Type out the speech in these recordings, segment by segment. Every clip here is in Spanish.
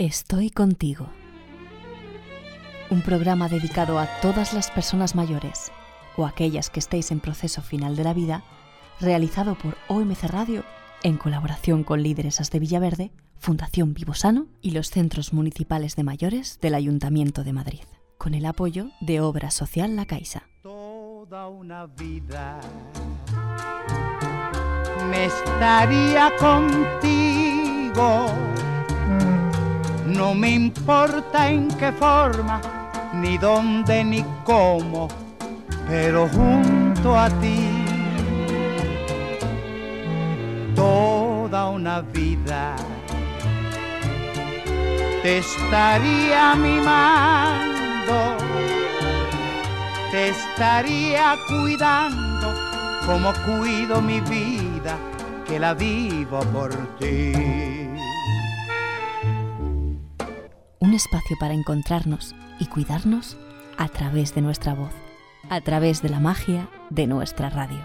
Estoy contigo. Un programa dedicado a todas las personas mayores o aquellas que estéis en proceso final de la vida, realizado por OMC Radio en colaboración con Líderesas de Villaverde, Fundación Vivosano y los centros municipales de mayores del Ayuntamiento de Madrid, con el apoyo de Obra Social La Caixa. Toda una vida me estaría contigo. No me importa en qué forma, ni dónde, ni cómo, pero junto a ti toda una vida te estaría mimando, te estaría cuidando como cuido mi vida, que la vivo por ti. Un espacio para encontrarnos y cuidarnos a través de nuestra voz, a través de la magia de nuestra radio.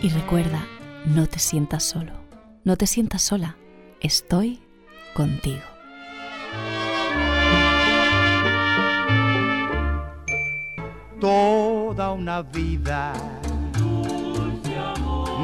Y recuerda, no te sientas solo, no te sientas sola, estoy contigo. Toda una vida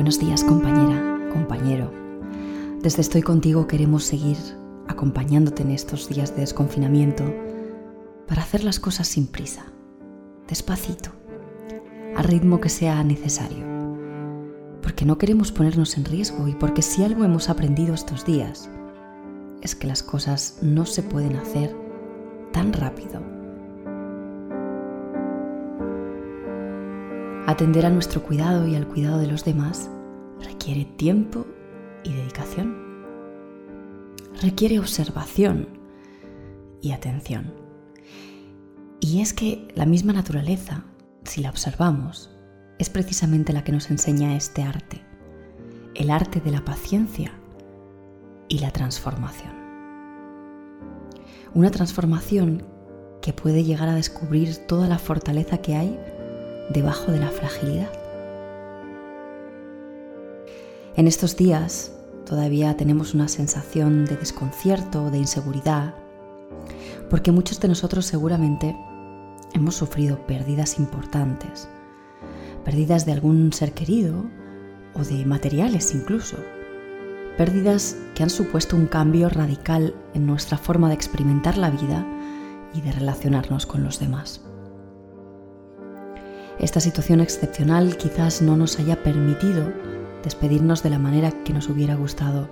Buenos días compañera, compañero. Desde Estoy contigo queremos seguir acompañándote en estos días de desconfinamiento para hacer las cosas sin prisa, despacito, al ritmo que sea necesario. Porque no queremos ponernos en riesgo y porque si algo hemos aprendido estos días es que las cosas no se pueden hacer tan rápido. Atender a nuestro cuidado y al cuidado de los demás requiere tiempo y dedicación. Requiere observación y atención. Y es que la misma naturaleza, si la observamos, es precisamente la que nos enseña este arte, el arte de la paciencia y la transformación. Una transformación que puede llegar a descubrir toda la fortaleza que hay debajo de la fragilidad. En estos días todavía tenemos una sensación de desconcierto, de inseguridad, porque muchos de nosotros seguramente hemos sufrido pérdidas importantes, pérdidas de algún ser querido o de materiales incluso, pérdidas que han supuesto un cambio radical en nuestra forma de experimentar la vida y de relacionarnos con los demás. Esta situación excepcional quizás no nos haya permitido despedirnos de la manera que nos hubiera gustado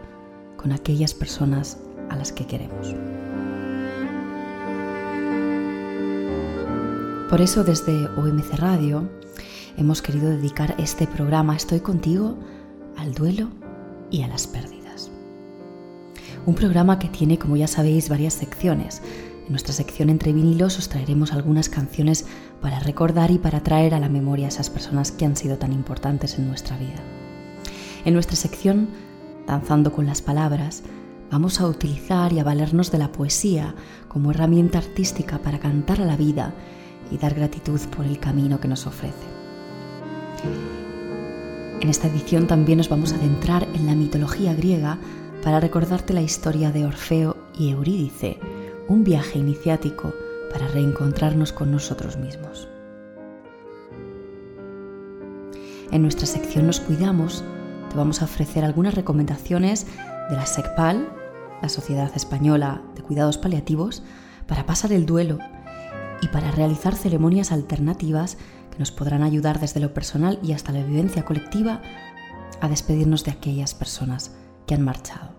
con aquellas personas a las que queremos. Por eso desde OMC Radio hemos querido dedicar este programa Estoy contigo al duelo y a las pérdidas. Un programa que tiene, como ya sabéis, varias secciones. En nuestra sección Entre vinilos os traeremos algunas canciones para recordar y para traer a la memoria a esas personas que han sido tan importantes en nuestra vida. En nuestra sección Danzando con las Palabras, vamos a utilizar y a valernos de la poesía como herramienta artística para cantar a la vida y dar gratitud por el camino que nos ofrece. En esta edición también nos vamos a adentrar en la mitología griega para recordarte la historia de Orfeo y Eurídice, un viaje iniciático para reencontrarnos con nosotros mismos. En nuestra sección Nos Cuidamos te vamos a ofrecer algunas recomendaciones de la SECPAL, la Sociedad Española de Cuidados Paliativos, para pasar el duelo y para realizar ceremonias alternativas que nos podrán ayudar desde lo personal y hasta la vivencia colectiva a despedirnos de aquellas personas que han marchado.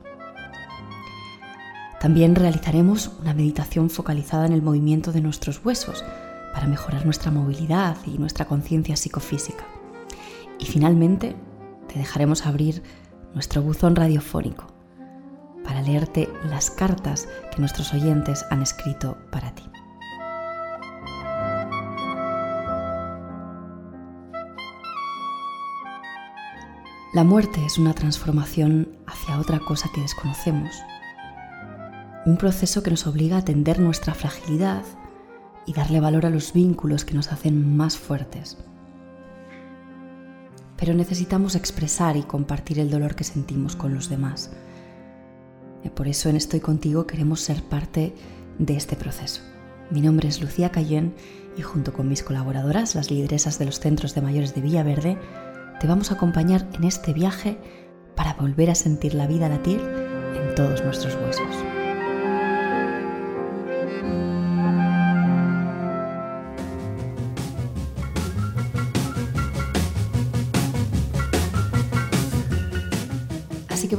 También realizaremos una meditación focalizada en el movimiento de nuestros huesos para mejorar nuestra movilidad y nuestra conciencia psicofísica. Y finalmente te dejaremos abrir nuestro buzón radiofónico para leerte las cartas que nuestros oyentes han escrito para ti. La muerte es una transformación hacia otra cosa que desconocemos, un proceso que nos obliga a atender nuestra fragilidad y darle valor a los vínculos que nos hacen más fuertes. Pero necesitamos expresar y compartir el dolor que sentimos con los demás. Y por eso en Estoy contigo queremos ser parte de este proceso. Mi nombre es Lucía Cayén y junto con mis colaboradoras, las lideresas de los centros de mayores de Villaverde, te vamos a acompañar en este viaje para volver a sentir la vida latir en todos nuestros huesos.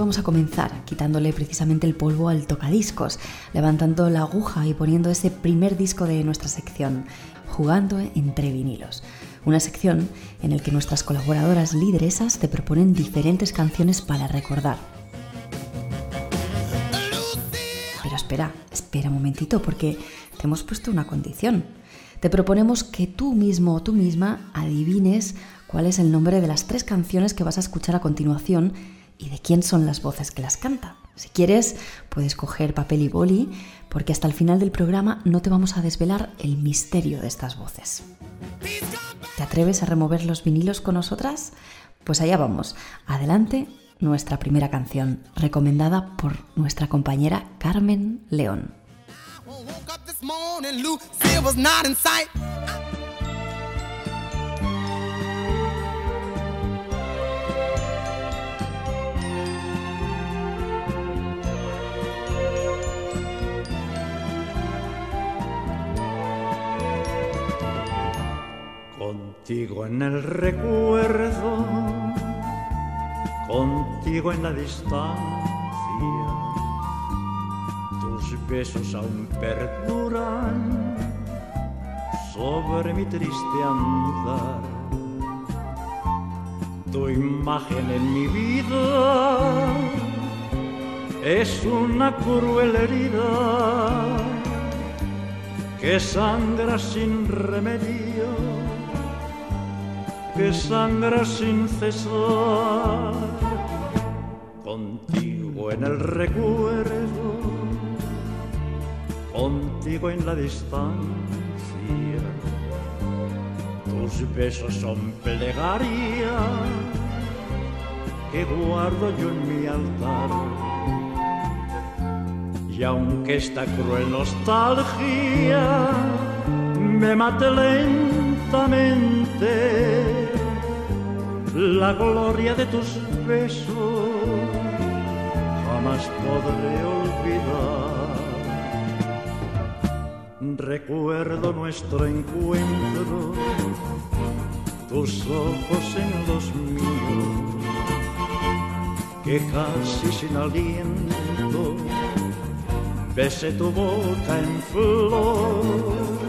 Vamos a comenzar quitándole precisamente el polvo al tocadiscos, levantando la aguja y poniendo ese primer disco de nuestra sección, jugando entre vinilos. Una sección en la que nuestras colaboradoras lideresas te proponen diferentes canciones para recordar. Pero espera, espera un momentito porque te hemos puesto una condición. Te proponemos que tú mismo o tú misma adivines cuál es el nombre de las tres canciones que vas a escuchar a continuación y de quién son las voces que las canta. Si quieres, puedes coger papel y boli, porque hasta el final del programa no te vamos a desvelar el misterio de estas voces. ¿Te atreves a remover los vinilos con nosotras? Pues allá vamos. Adelante, nuestra primera canción, recomendada por nuestra compañera Carmen León. Contigo en el recuerdo, contigo en la distancia, tus besos aún perduran sobre mi triste andar. Tu imagen en mi vida es una cruel herida que sangra sin remedio que sangra sin cesar, contigo en el recuerdo, contigo en la distancia. Tus besos son plegaria que guardo yo en mi altar. Y aunque esta cruel nostalgia me mate lentamente, la gloria de tus besos jamás podré olvidar. Recuerdo nuestro encuentro, tus ojos en los míos, que casi sin aliento besé tu boca en flor,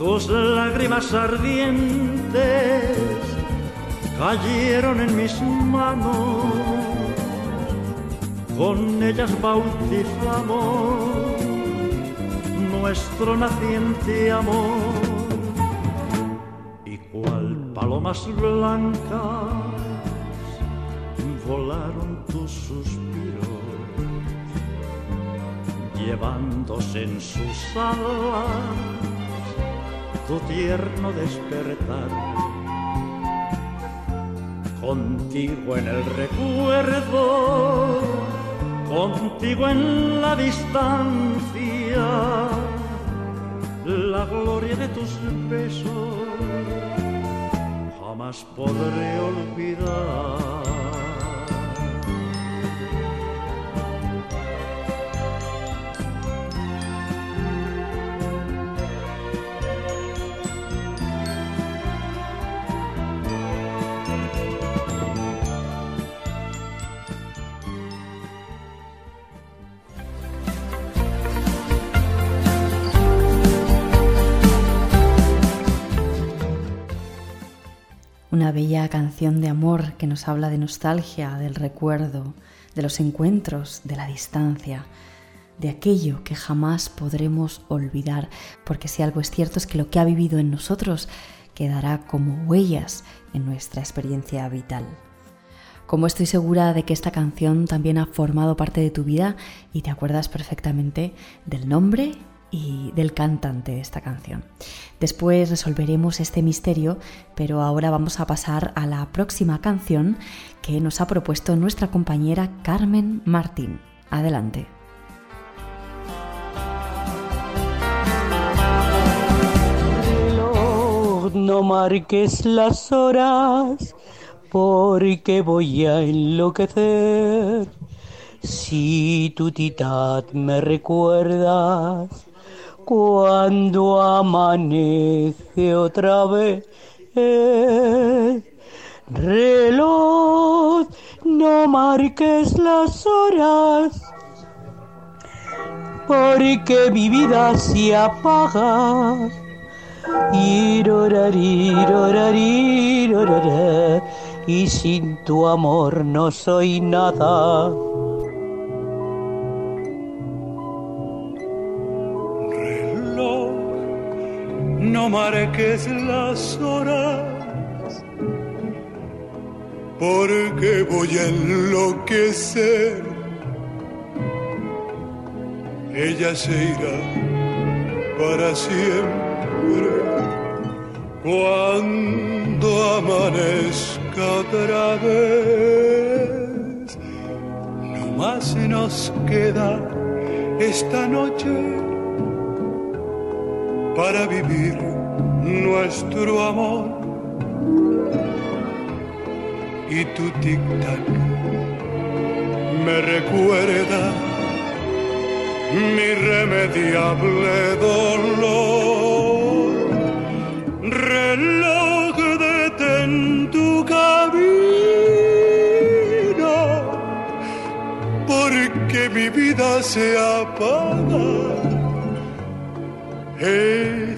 tus lágrimas ardientes cayeron en mis manos, con ellas bautizamos nuestro naciente amor. Y cual palomas blancas volaron tus suspiros, llevándose en sus alas tu tierno despertar contigo en el recuerdo, contigo en la distancia, la gloria de tus besos jamás podré olvidar. Una bella canción de amor que nos habla de nostalgia, del recuerdo, de los encuentros, de la distancia, de aquello que jamás podremos olvidar, porque si algo es cierto es que lo que ha vivido en nosotros quedará como huellas en nuestra experiencia vital. Como estoy segura de que esta canción también ha formado parte de tu vida y te acuerdas perfectamente del nombre y del cantante de esta canción. Después resolveremos este misterio, pero ahora vamos a pasar a la próxima canción que nos ha propuesto nuestra compañera Carmen Martín. Adelante. No marques las horas porque voy a enloquecer. Si tu titad me recuerdas cuando amanece otra vez. Reloj, no marques las horas, porque mi vida se apaga. Y sin tu amor no soy nada. No marques las horas, porque voy a enloquecer. Ella se irá para siempre cuando amanezca otra vez. No más nos queda esta noche para vivir nuestro amor. Y tu tic-tac me recuerda mi irremediable dolor. Reloj detén tu camino, porque mi vida se apaga.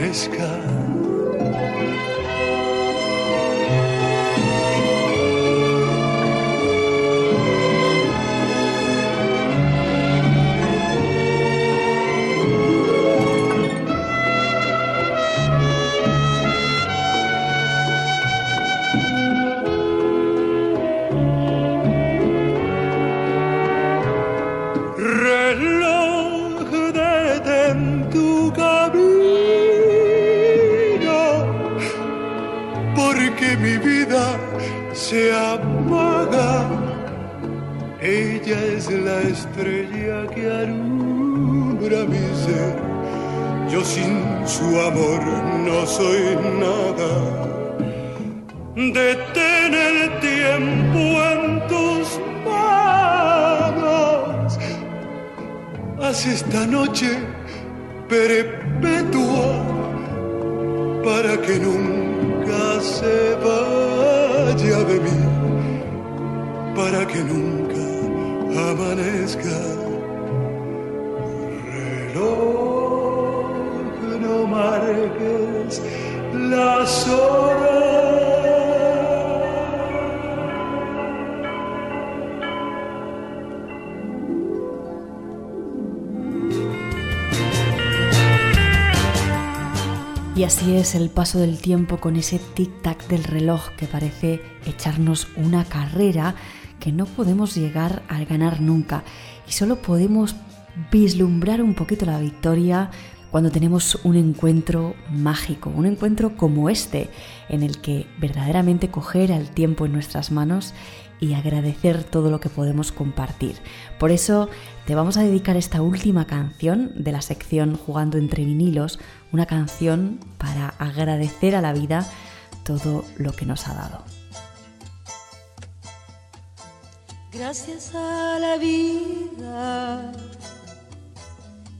amanezca. Marques las horas. Y así es el paso del tiempo con ese tic-tac del reloj que parece echarnos una carrera que no podemos llegar a ganar nunca y solo podemos vislumbrar un poquito la victoria cuando tenemos un encuentro mágico, un encuentro como este, en el que verdaderamente coger el tiempo en nuestras manos y agradecer todo lo que podemos compartir. Por eso te vamos a dedicar esta última canción de la sección Jugando entre vinilos, una canción para agradecer a la vida todo lo que nos ha dado. Gracias a la vida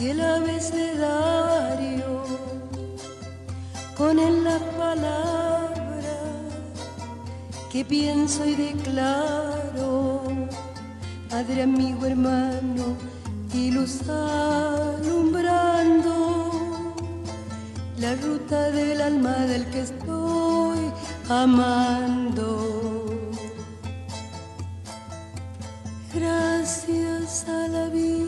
y el abecedario con él la palabra que pienso y declaro, Padre, amigo, hermano, y luz alumbrando la ruta del alma del que estoy amando. Gracias a la vida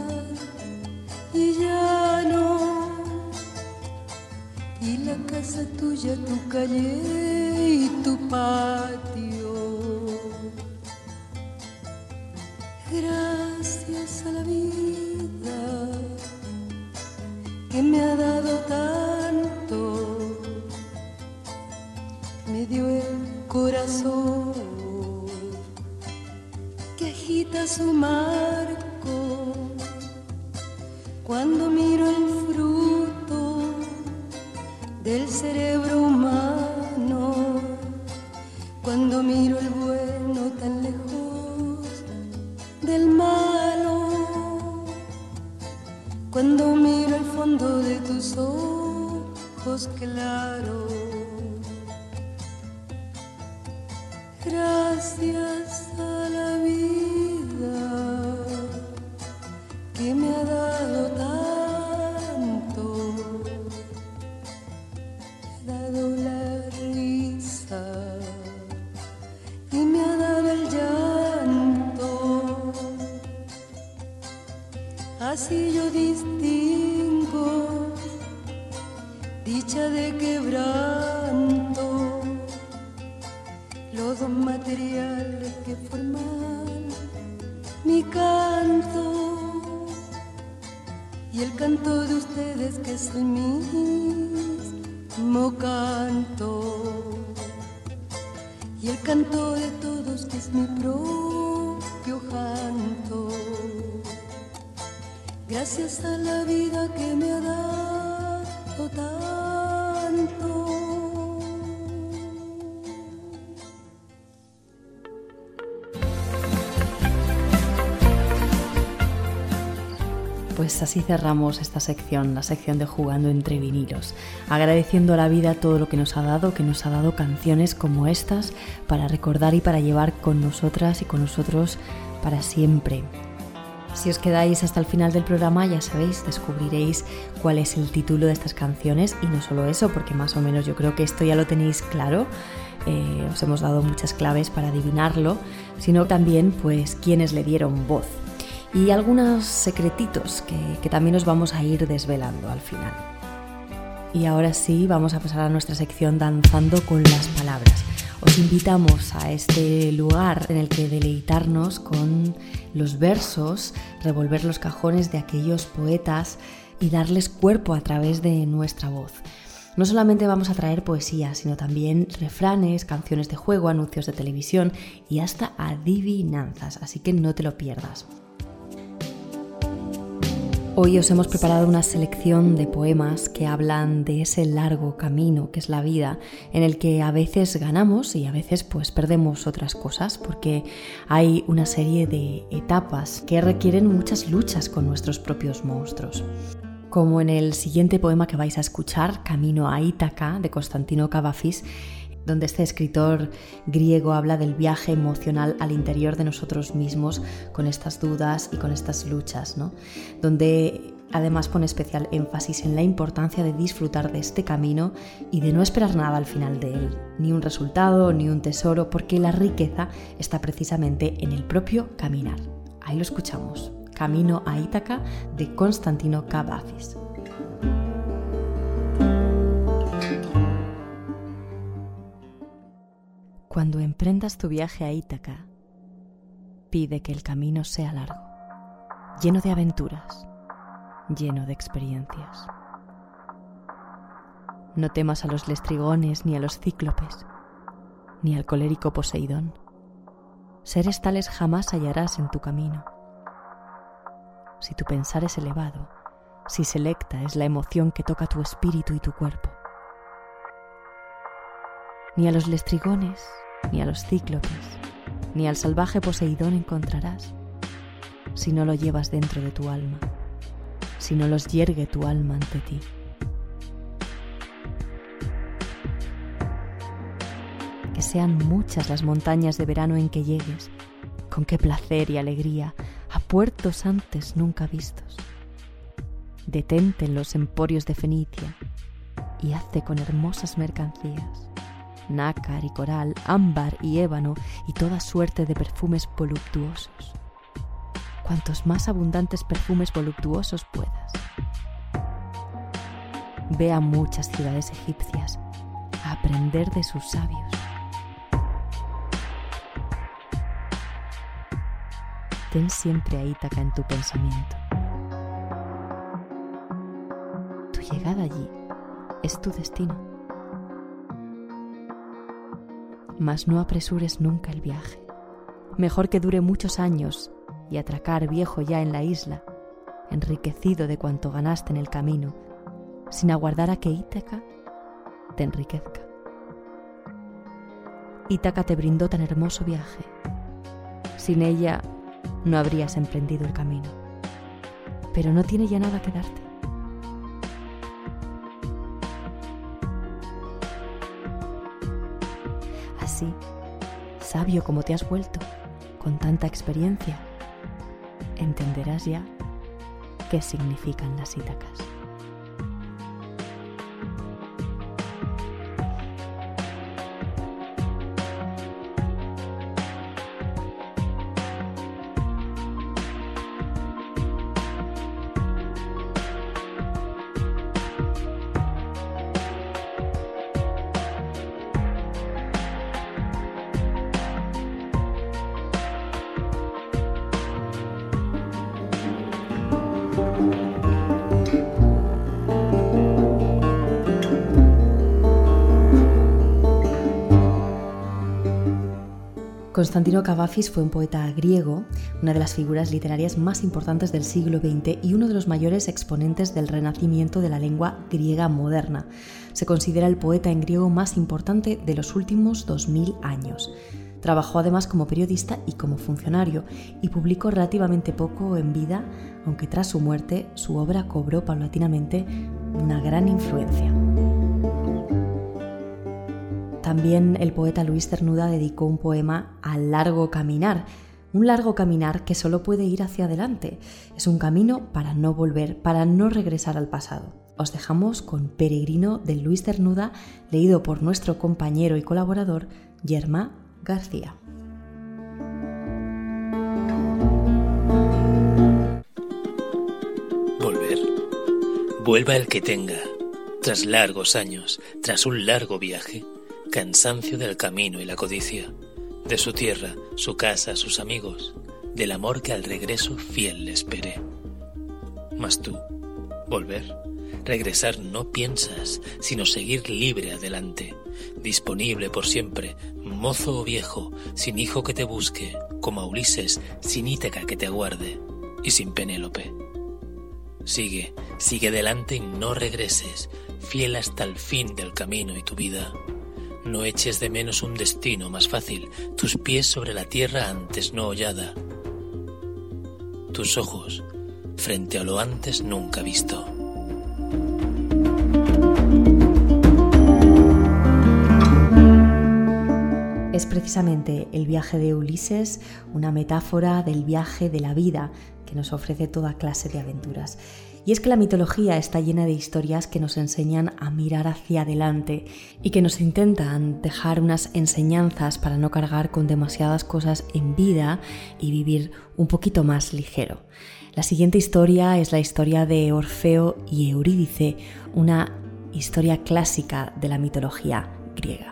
casa tuya, tu calle y tu patio. Gracias a la vida Pues así cerramos esta sección, la sección de jugando entre vinilos, agradeciendo a la vida todo lo que nos ha dado, que nos ha dado canciones como estas para recordar y para llevar con nosotras y con nosotros para siempre. Si os quedáis hasta el final del programa, ya sabéis, descubriréis cuál es el título de estas canciones y no solo eso, porque más o menos yo creo que esto ya lo tenéis claro. eh, os hemos dado muchas claves para adivinarlo, sino también pues quienes le dieron voz y algunos secretitos que, que también os vamos a ir desvelando al final. Y ahora sí, vamos a pasar a nuestra sección danzando con las palabras. Os invitamos a este lugar en el que deleitarnos con los versos, revolver los cajones de aquellos poetas y darles cuerpo a través de nuestra voz. No solamente vamos a traer poesía, sino también refranes, canciones de juego, anuncios de televisión y hasta adivinanzas, así que no te lo pierdas. Hoy os hemos preparado una selección de poemas que hablan de ese largo camino que es la vida, en el que a veces ganamos y a veces pues perdemos otras cosas, porque hay una serie de etapas que requieren muchas luchas con nuestros propios monstruos. Como en el siguiente poema que vais a escuchar, Camino a Ítaca, de Constantino Cavafis, donde este escritor griego habla del viaje emocional al interior de nosotros mismos con estas dudas y con estas luchas, ¿no? donde además pone especial énfasis en la importancia de disfrutar de este camino y de no esperar nada al final de él, ni un resultado, ni un tesoro, porque la riqueza está precisamente en el propio caminar. Ahí lo escuchamos. Camino a Ítaca de Constantino Cavafis. Cuando emprendas tu viaje a Ítaca, pide que el camino sea largo, lleno de aventuras, lleno de experiencias. No temas a los lestrigones ni a los cíclopes, ni al colérico Poseidón. Seres tales jamás hallarás en tu camino si tu pensar es elevado, si selecta es la emoción que toca tu espíritu y tu cuerpo. Ni a los lestrigones, ni a los cíclopes, ni al salvaje Poseidón encontrarás si no lo llevas dentro de tu alma, si no los yergue tu alma ante ti. Que sean muchas las montañas de verano en que llegues, con qué placer y alegría a puertos antes nunca vistos. Detente en los emporios de Fenicia y hazte con hermosas mercancías, nácar y coral, ámbar y ébano y toda suerte de perfumes voluptuosos. Cuantos más abundantes perfumes voluptuosos puedas. Ve a muchas ciudades egipcias a aprender de sus sabios ten siempre a Ítaca en tu pensamiento. Tu llegada allí es tu destino. Mas no apresures nunca el viaje. Mejor que dure muchos años y atracar viejo ya en la isla, enriquecido de cuanto ganaste en el camino, sin aguardar a que Ítaca te enriquezca. Ítaca te brindó tan hermoso viaje. Sin ella no habrías emprendido el camino. Pero no tiene ya nada que darte. Sabio como te has vuelto, con tanta experiencia, entenderás ya qué significan las Ítacas. Constantino Cavafis fue un poeta griego, una de las figuras literarias más importantes del siglo XX y uno de los mayores exponentes del renacimiento de la lengua griega moderna. Se considera el poeta en griego más importante de los últimos 2000 años. Trabajó además como periodista y como funcionario y publicó relativamente poco en vida, aunque tras su muerte su obra cobró paulatinamente una gran influencia. También el poeta Luis Cernuda dedicó un poema al largo caminar, un largo caminar que solo puede ir hacia adelante. Es un camino para no volver, para no regresar al pasado. os dejamos con Peregrino de Luis Cernuda, leído por nuestro compañero y colaborador Yerma García. Volver. Vuelva el que tenga, tras largos años, tras un largo viaje, cansancio del camino y la codicia, de su tierra, su casa, sus amigos, del amor que al regreso fiel le espere. Mas tú, volver, regresar no piensas, sino seguir libre adelante, disponible por siempre, mozo o viejo, sin hijo que te busque, como a Ulises, sin Ítaca que te aguarde, y sin Penélope. Sigue, sigue adelante y no regreses, fiel hasta el fin del camino y tu vida. No eches de menos un destino más fácil, tus pies sobre la tierra antes no hollada. Tus ojos frente a lo antes nunca visto. Es precisamente el viaje de Ulises una metáfora del viaje de la vida que nos ofrece toda clase de aventuras. Y es que la mitología está llena de historias que nos enseñan a mirar hacia adelante y que nos intentan dejar unas enseñanzas para no cargar con demasiadas cosas en vida y vivir un poquito más ligero. La siguiente historia es la historia de Orfeo y Eurídice, una historia clásica de la mitología griega.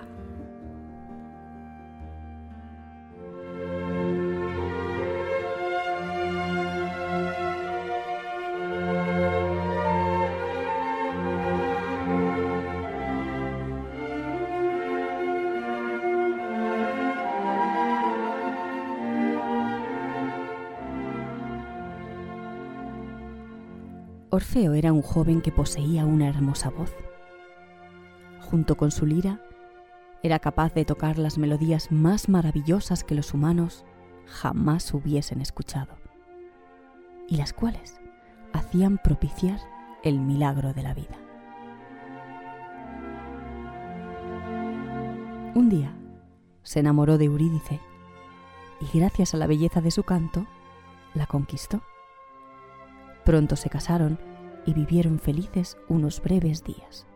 Orfeo era un joven que poseía una hermosa voz. Junto con su lira, era capaz de tocar las melodías más maravillosas que los humanos jamás hubiesen escuchado, y las cuales hacían propiciar el milagro de la vida. Un día se enamoró de Eurídice y gracias a la belleza de su canto la conquistó. Pronto se casaron y vivieron felices unos breves días.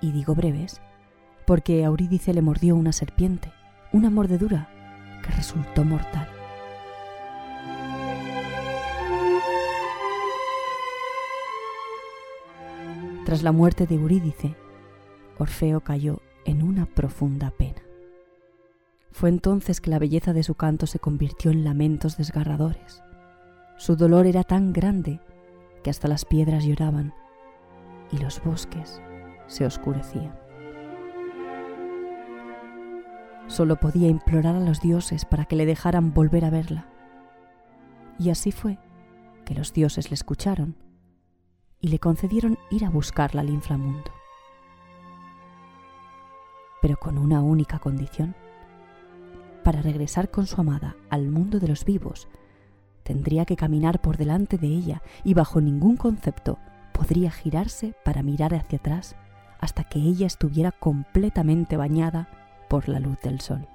Y digo breves porque a Eurídice le mordió una serpiente, una mordedura que resultó mortal. Tras la muerte de Eurídice, Orfeo cayó en una profunda pena. Fue entonces que la belleza de su canto se convirtió en lamentos desgarradores. Su dolor era tan grande que hasta las piedras lloraban y los bosques se oscurecían. Solo podía implorar a los dioses para que le dejaran volver a verla. Y así fue que los dioses le escucharon y le concedieron ir a buscarla al inframundo. Pero con una única condición para regresar con su amada al mundo de los vivos, tendría que caminar por delante de ella y bajo ningún concepto podría girarse para mirar hacia atrás hasta que ella estuviera completamente bañada por la luz del sol.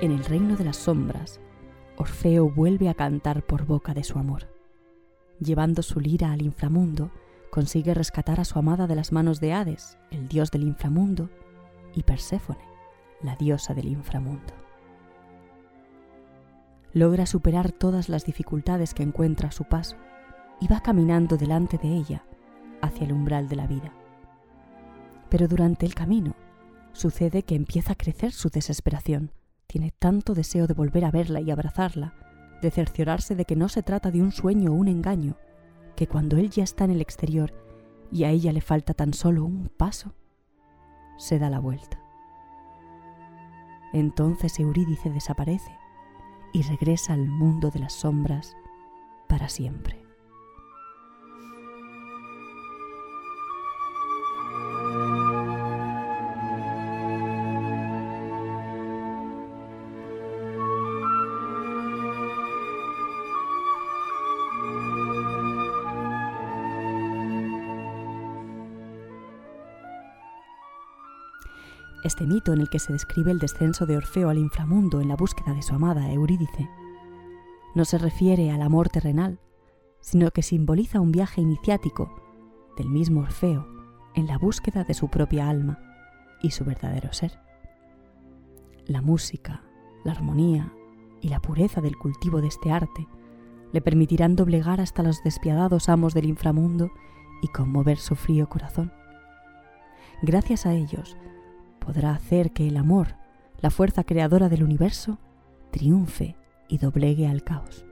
En el reino de las sombras, Orfeo vuelve a cantar por boca de su amor. Llevando su lira al inframundo, consigue rescatar a su amada de las manos de Hades, el dios del inframundo, y Perséfone, la diosa del inframundo. Logra superar todas las dificultades que encuentra a su paso y va caminando delante de ella hacia el umbral de la vida. Pero durante el camino sucede que empieza a crecer su desesperación. Tiene tanto deseo de volver a verla y abrazarla, de cerciorarse de que no se trata de un sueño o un engaño, que cuando él ya está en el exterior y a ella le falta tan solo un paso, se da la vuelta. Entonces Eurídice desaparece y regresa al mundo de las sombras para siempre. Este mito en el que se describe el descenso de Orfeo al inframundo en la búsqueda de su amada Eurídice no se refiere al amor terrenal, sino que simboliza un viaje iniciático del mismo Orfeo en la búsqueda de su propia alma y su verdadero ser. La música, la armonía y la pureza del cultivo de este arte le permitirán doblegar hasta los despiadados amos del inframundo y conmover su frío corazón. Gracias a ellos podrá hacer que el amor, la fuerza creadora del universo, triunfe y doblegue al caos.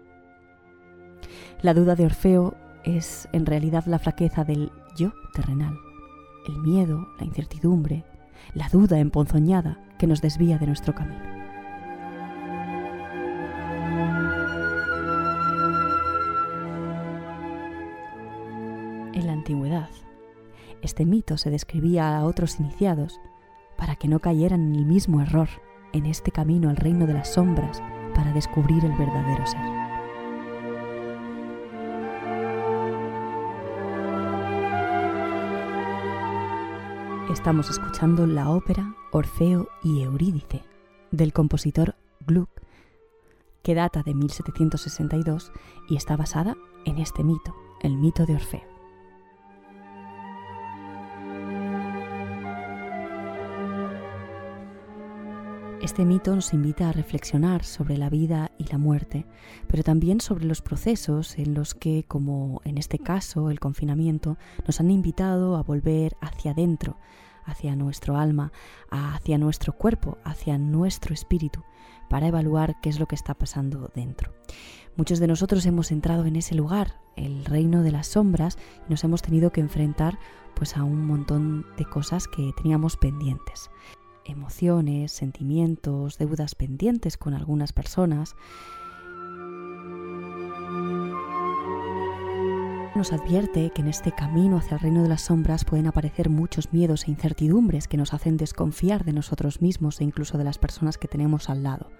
La duda de Orfeo es en realidad la flaqueza del yo terrenal, el miedo, la incertidumbre, la duda emponzoñada que nos desvía de nuestro camino. En la antigüedad, este mito se describía a otros iniciados para que no cayeran en el mismo error en este camino al reino de las sombras para descubrir el verdadero ser. Estamos escuchando la ópera Orfeo y Eurídice del compositor Gluck, que data de 1762 y está basada en este mito, el mito de Orfeo. Este mito nos invita a reflexionar sobre la vida y la muerte, pero también sobre los procesos en los que, como en este caso el confinamiento, nos han invitado a volver hacia adentro, hacia nuestro alma, hacia nuestro cuerpo, hacia nuestro espíritu, para evaluar qué es lo que está pasando dentro. Muchos de nosotros hemos entrado en ese lugar, el reino de las sombras, y nos hemos tenido que enfrentar pues a un montón de cosas que teníamos pendientes emociones, sentimientos, deudas pendientes con algunas personas. Nos advierte que en este camino hacia el reino de las sombras pueden aparecer muchos miedos e incertidumbres que nos hacen desconfiar de nosotros mismos e incluso de las personas que tenemos al lado.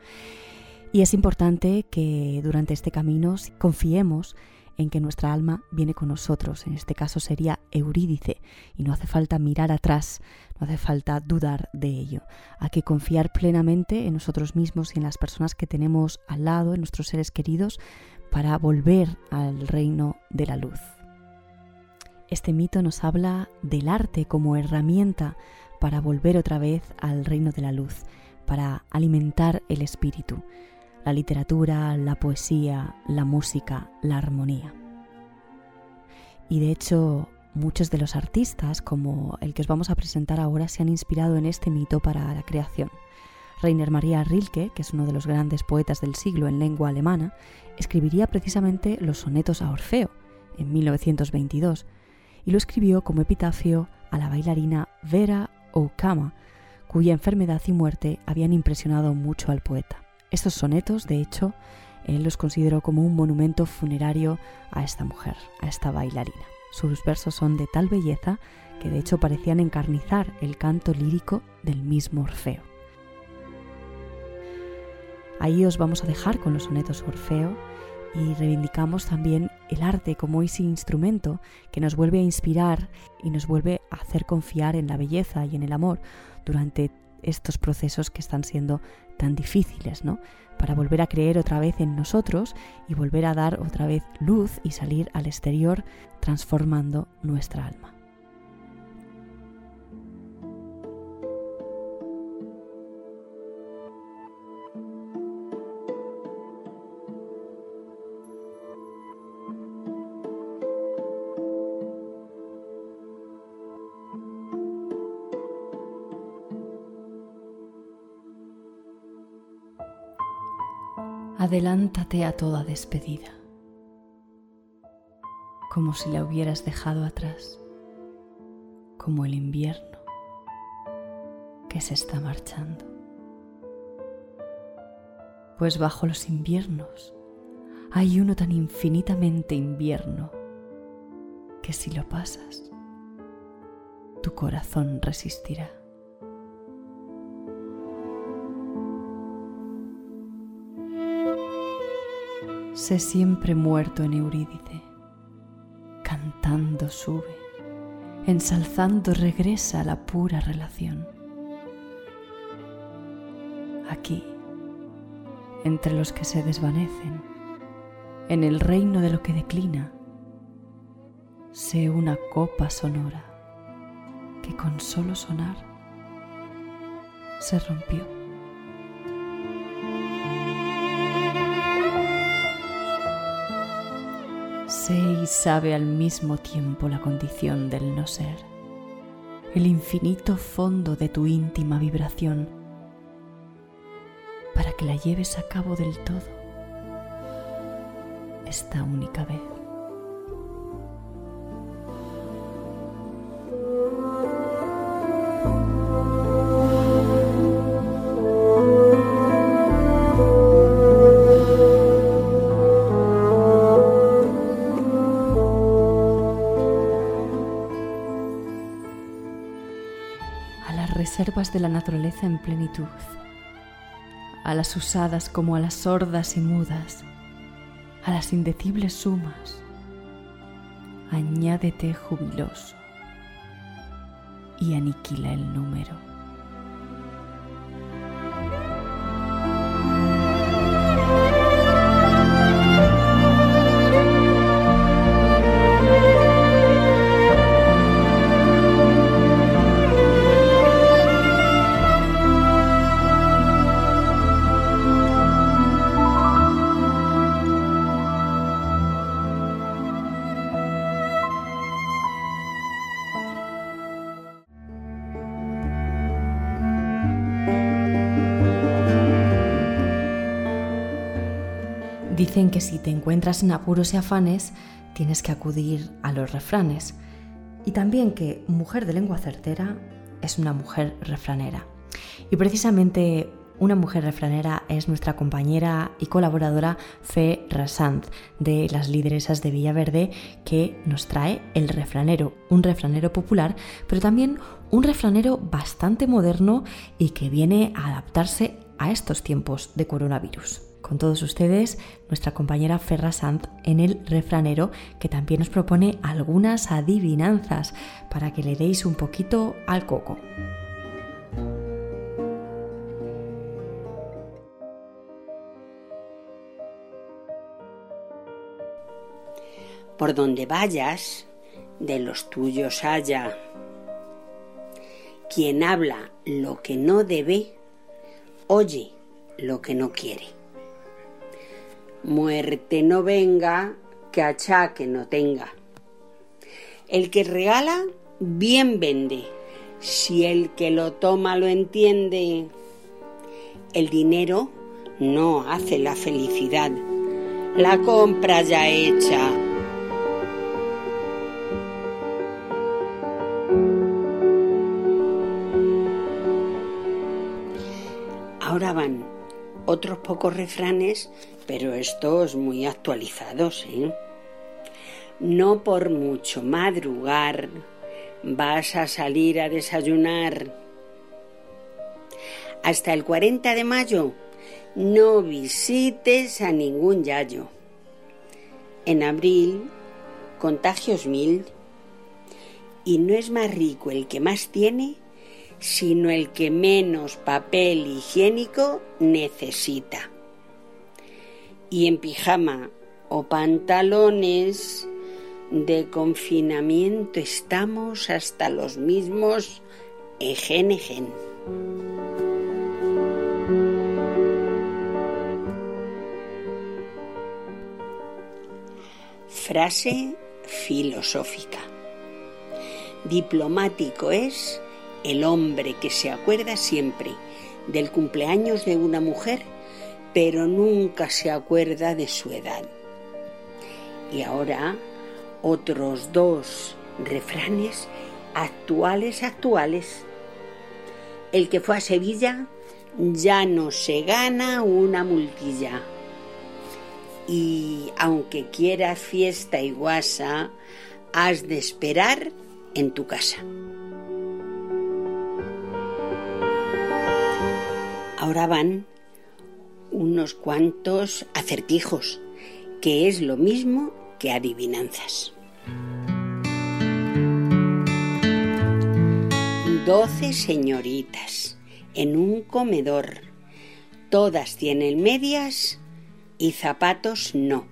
Y es importante que durante este camino confiemos en que nuestra alma viene con nosotros, en este caso sería Eurídice, y no hace falta mirar atrás, no hace falta dudar de ello. Hay que confiar plenamente en nosotros mismos y en las personas que tenemos al lado, en nuestros seres queridos, para volver al reino de la luz. Este mito nos habla del arte como herramienta para volver otra vez al reino de la luz, para alimentar el espíritu la literatura, la poesía, la música, la armonía. Y de hecho, muchos de los artistas, como el que os vamos a presentar ahora, se han inspirado en este mito para la creación. Rainer Maria Rilke, que es uno de los grandes poetas del siglo en lengua alemana, escribiría precisamente los sonetos a Orfeo en 1922 y lo escribió como epitafio a la bailarina Vera Oukama, cuya enfermedad y muerte habían impresionado mucho al poeta. Estos sonetos, de hecho, él los consideró como un monumento funerario a esta mujer, a esta bailarina. Sus versos son de tal belleza que de hecho parecían encarnizar el canto lírico del mismo Orfeo. Ahí os vamos a dejar con los sonetos Orfeo y reivindicamos también el arte como ese instrumento que nos vuelve a inspirar y nos vuelve a hacer confiar en la belleza y en el amor durante estos procesos que están siendo tan difíciles, ¿no? Para volver a creer otra vez en nosotros y volver a dar otra vez luz y salir al exterior transformando nuestra alma. Adelántate a toda despedida, como si la hubieras dejado atrás, como el invierno que se está marchando. Pues bajo los inviernos hay uno tan infinitamente invierno que si lo pasas, tu corazón resistirá. Sé siempre muerto en Eurídice. Cantando sube, ensalzando regresa la pura relación. aquí, entre los que se desvanecen, en el reino de lo que declina, sé una copa sonora que con solo sonar se rompió. Sabe al mismo tiempo la condición del no ser, el infinito fondo de tu íntima vibración, para que la lleves a cabo del todo. Esta única vez. De la naturaleza en plenitud, a las usadas como a las sordas y mudas, a las indecibles sumas, añádete jubiloso y aniquila el número. Te encuentras en apuros y afanes, tienes que acudir a los refranes. Y también que mujer de lengua certera es una mujer refranera. Y precisamente una mujer refranera es nuestra compañera y colaboradora Fe Rasanz de las lideresas de Villaverde que nos trae el refranero, un refranero popular, pero también un refranero bastante moderno y que viene a adaptarse a estos tiempos de coronavirus. Con todos ustedes, nuestra compañera Ferra Sanz en el refranero, que también nos propone algunas adivinanzas para que le deis un poquito al coco. Por donde vayas, de los tuyos haya. Quien habla lo que no debe, oye lo que no quiere. Muerte no venga, que achaque no tenga. El que regala, bien vende. Si el que lo toma lo entiende, el dinero no hace la felicidad. La compra ya hecha. Ahora van otros pocos refranes, pero estos muy actualizados. ¿eh? No por mucho madrugar vas a salir a desayunar. Hasta el 40 de mayo no visites a ningún yayo. En abril, contagios mil. Y no es más rico el que más tiene, sino el que menos papel higiénico necesita. Y en pijama o pantalones de confinamiento estamos hasta los mismos ejen. Frase filosófica. Diplomático es el hombre que se acuerda siempre del cumpleaños de una mujer, pero nunca se acuerda de su edad. Y ahora otros dos refranes actuales, actuales. El que fue a Sevilla ya no se gana una multilla. Y aunque quieras fiesta y guasa, has de esperar en tu casa. Ahora van unos cuantos acertijos, que es lo mismo que adivinanzas. Doce señoritas en un comedor Todas tienen medias y zapatos no.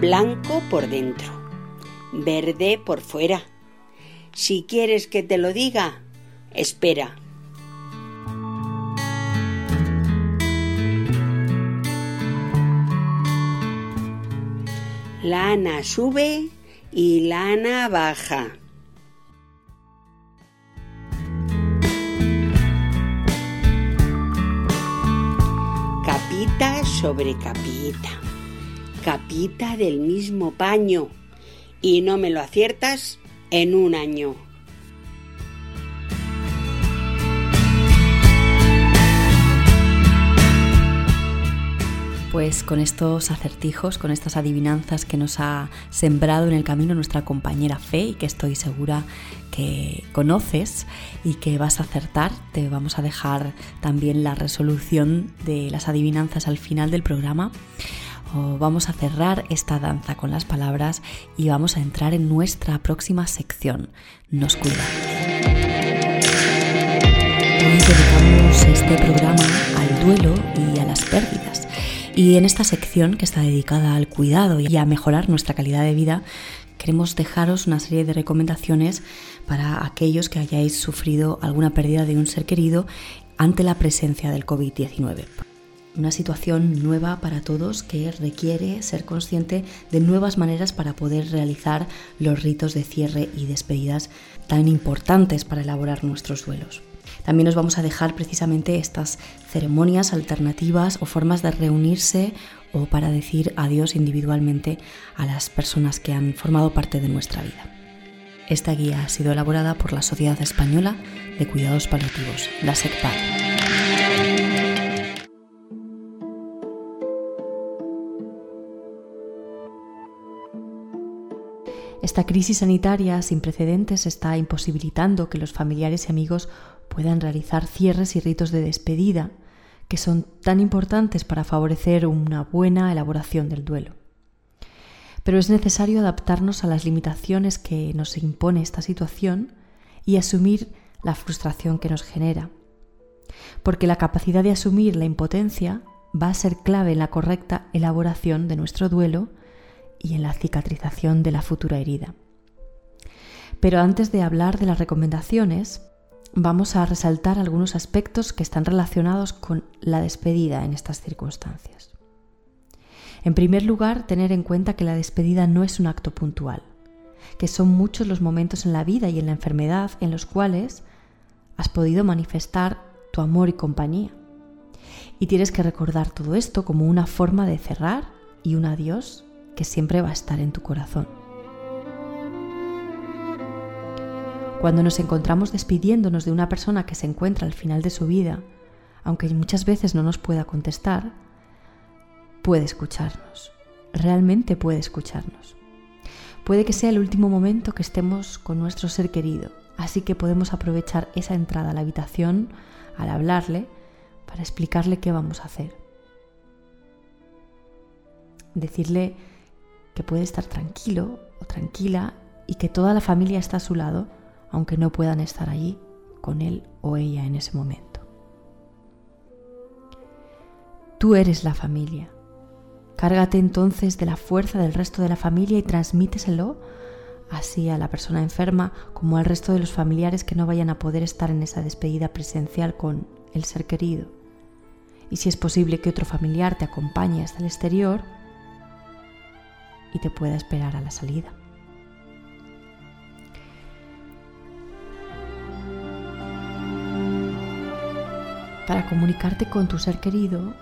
Blanco por dentro, verde por fuera. Si quieres que te lo diga, espera. Lana sube y lana baja. Capita sobre capita. Capita del mismo paño. Y no me lo aciertas en un año. Pues con estos acertijos, con estas adivinanzas que nos ha sembrado en el camino nuestra compañera Fe y que estoy segura que conoces y que vas a acertar, te vamos a dejar también la resolución de las adivinanzas al final del programa. Vamos a cerrar esta danza con las palabras y vamos a entrar en nuestra próxima sección. Nos cuidamos. Hoy dedicamos este programa al duelo y a las pérdidas. Y en esta sección, que está dedicada al cuidado y a mejorar nuestra calidad de vida, queremos dejaros una serie de recomendaciones para aquellos que hayáis sufrido alguna pérdida de un ser querido ante la presencia del COVID-19. Una situación nueva para todos que requiere ser consciente de nuevas maneras para poder realizar los ritos de cierre y despedidas tan importantes para elaborar nuestros duelos. También os vamos a dejar precisamente estas ceremonias alternativas o formas de reunirse o para decir adiós individualmente a las personas que han formado parte de nuestra vida. Esta guía ha sido elaborada por la Sociedad Española de Cuidados Paliativos, la SECPAD. Esta crisis sanitaria sin precedentes está imposibilitando que los familiares y amigos puedan realizar cierres y ritos de despedida que son tan importantes para favorecer una buena elaboración del duelo. Pero es necesario adaptarnos a las limitaciones que nos impone esta situación y asumir la frustración que nos genera, porque la capacidad de asumir la impotencia va a ser clave en la correcta elaboración de nuestro duelo y en la cicatrización de la futura herida. Pero antes de hablar de las recomendaciones, vamos a resaltar algunos aspectos que están relacionados con la despedida en estas circunstancias. En primer lugar, tener en cuenta que la despedida no es un acto puntual, que son muchos los momentos en la vida y en la enfermedad en los cuales has podido manifestar tu amor y compañía. Y tienes que recordar todo esto como una forma de cerrar y un adiós que siempre va a estar en tu corazón. Cuando nos encontramos despidiéndonos de una persona que se encuentra al final de su vida, aunque muchas veces no nos pueda contestar, puede escucharnos, realmente puede escucharnos. Puede que sea el último momento que estemos con nuestro ser querido, así que podemos aprovechar esa entrada a la habitación al hablarle para explicarle qué vamos a hacer. Decirle que puede estar tranquilo o tranquila y que toda la familia está a su lado aunque no puedan estar allí con él o ella en ese momento. Tú eres la familia. Cárgate entonces de la fuerza del resto de la familia y transmíteselo así a la persona enferma como al resto de los familiares que no vayan a poder estar en esa despedida presencial con el ser querido. Y si es posible que otro familiar te acompañe hasta el exterior y te pueda esperar a la salida. Para comunicarte con tu ser querido,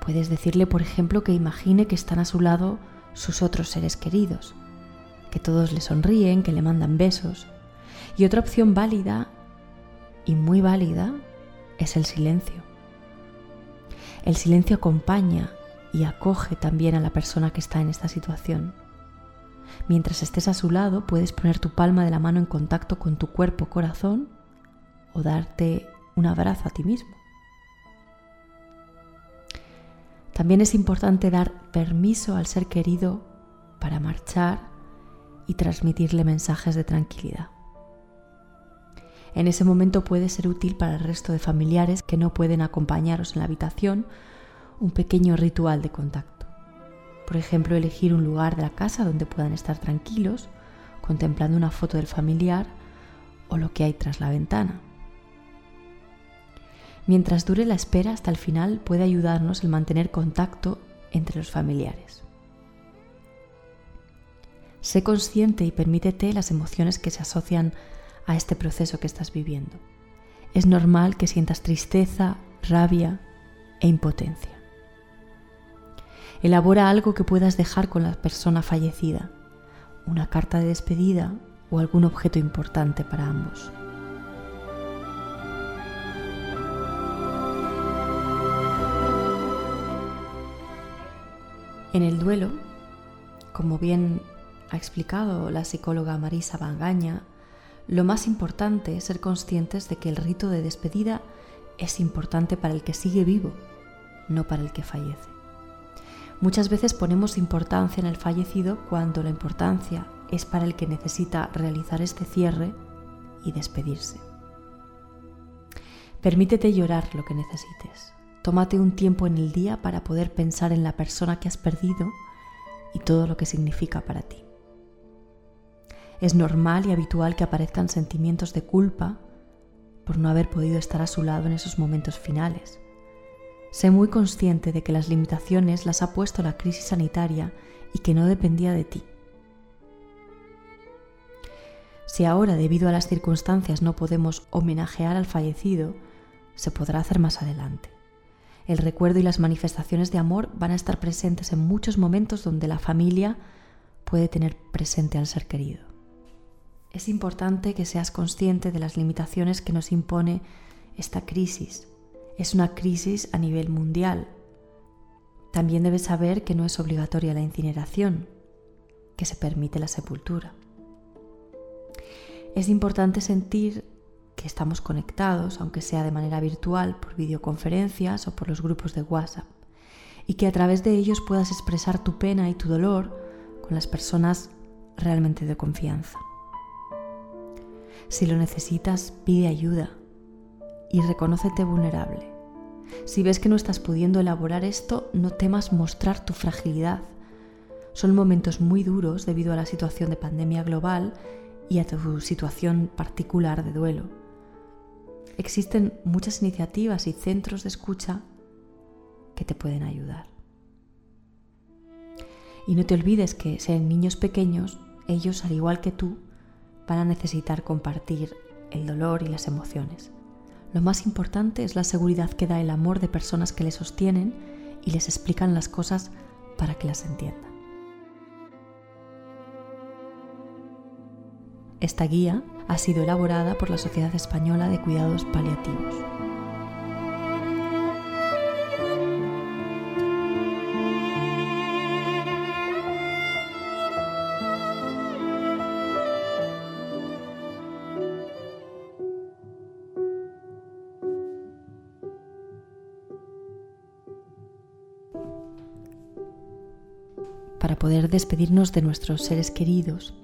puedes decirle, por ejemplo, que imagine que están a su lado sus otros seres queridos, que todos le sonríen, que le mandan besos. Y otra opción válida y muy válida es el silencio. El silencio acompaña y acoge también a la persona que está en esta situación. Mientras estés a su lado, puedes poner tu palma de la mano en contacto con tu cuerpo, corazón o darte un abrazo a ti mismo. También es importante dar permiso al ser querido para marchar y transmitirle mensajes de tranquilidad. En ese momento puede ser útil para el resto de familiares que no pueden acompañaros en la habitación un pequeño ritual de contacto. Por ejemplo, elegir un lugar de la casa donde puedan estar tranquilos, contemplando una foto del familiar o lo que hay tras la ventana. Mientras dure la espera hasta el final puede ayudarnos el mantener contacto entre los familiares. Sé consciente y permítete las emociones que se asocian a este proceso que estás viviendo. Es normal que sientas tristeza, rabia e impotencia. Elabora algo que puedas dejar con la persona fallecida, una carta de despedida o algún objeto importante para ambos. En el duelo, como bien ha explicado la psicóloga Marisa Bangaña, lo más importante es ser conscientes de que el rito de despedida es importante para el que sigue vivo, no para el que fallece. Muchas veces ponemos importancia en el fallecido cuando la importancia es para el que necesita realizar este cierre y despedirse. Permítete llorar lo que necesites. Tómate un tiempo en el día para poder pensar en la persona que has perdido y todo lo que significa para ti. Es normal y habitual que aparezcan sentimientos de culpa por no haber podido estar a su lado en esos momentos finales. Sé muy consciente de que las limitaciones las ha puesto la crisis sanitaria y que no dependía de ti. Si ahora, debido a las circunstancias, no podemos homenajear al fallecido, se podrá hacer más adelante. El recuerdo y las manifestaciones de amor van a estar presentes en muchos momentos donde la familia puede tener presente al ser querido. Es importante que seas consciente de las limitaciones que nos impone esta crisis. Es una crisis a nivel mundial. También debes saber que no es obligatoria la incineración, que se permite la sepultura. Es importante sentir que estamos conectados, aunque sea de manera virtual, por videoconferencias o por los grupos de WhatsApp, y que a través de ellos puedas expresar tu pena y tu dolor con las personas realmente de confianza. Si lo necesitas, pide ayuda y reconócete vulnerable. Si ves que no estás pudiendo elaborar esto, no temas mostrar tu fragilidad. Son momentos muy duros debido a la situación de pandemia global y a tu situación particular de duelo. Existen muchas iniciativas y centros de escucha que te pueden ayudar. Y no te olvides que sean niños pequeños, ellos, al igual que tú, van a necesitar compartir el dolor y las emociones. Lo más importante es la seguridad que da el amor de personas que les sostienen y les explican las cosas para que las entiendan. Esta guía ha sido elaborada por la Sociedad Española de Cuidados Paliativos. Para poder despedirnos de nuestros seres queridos.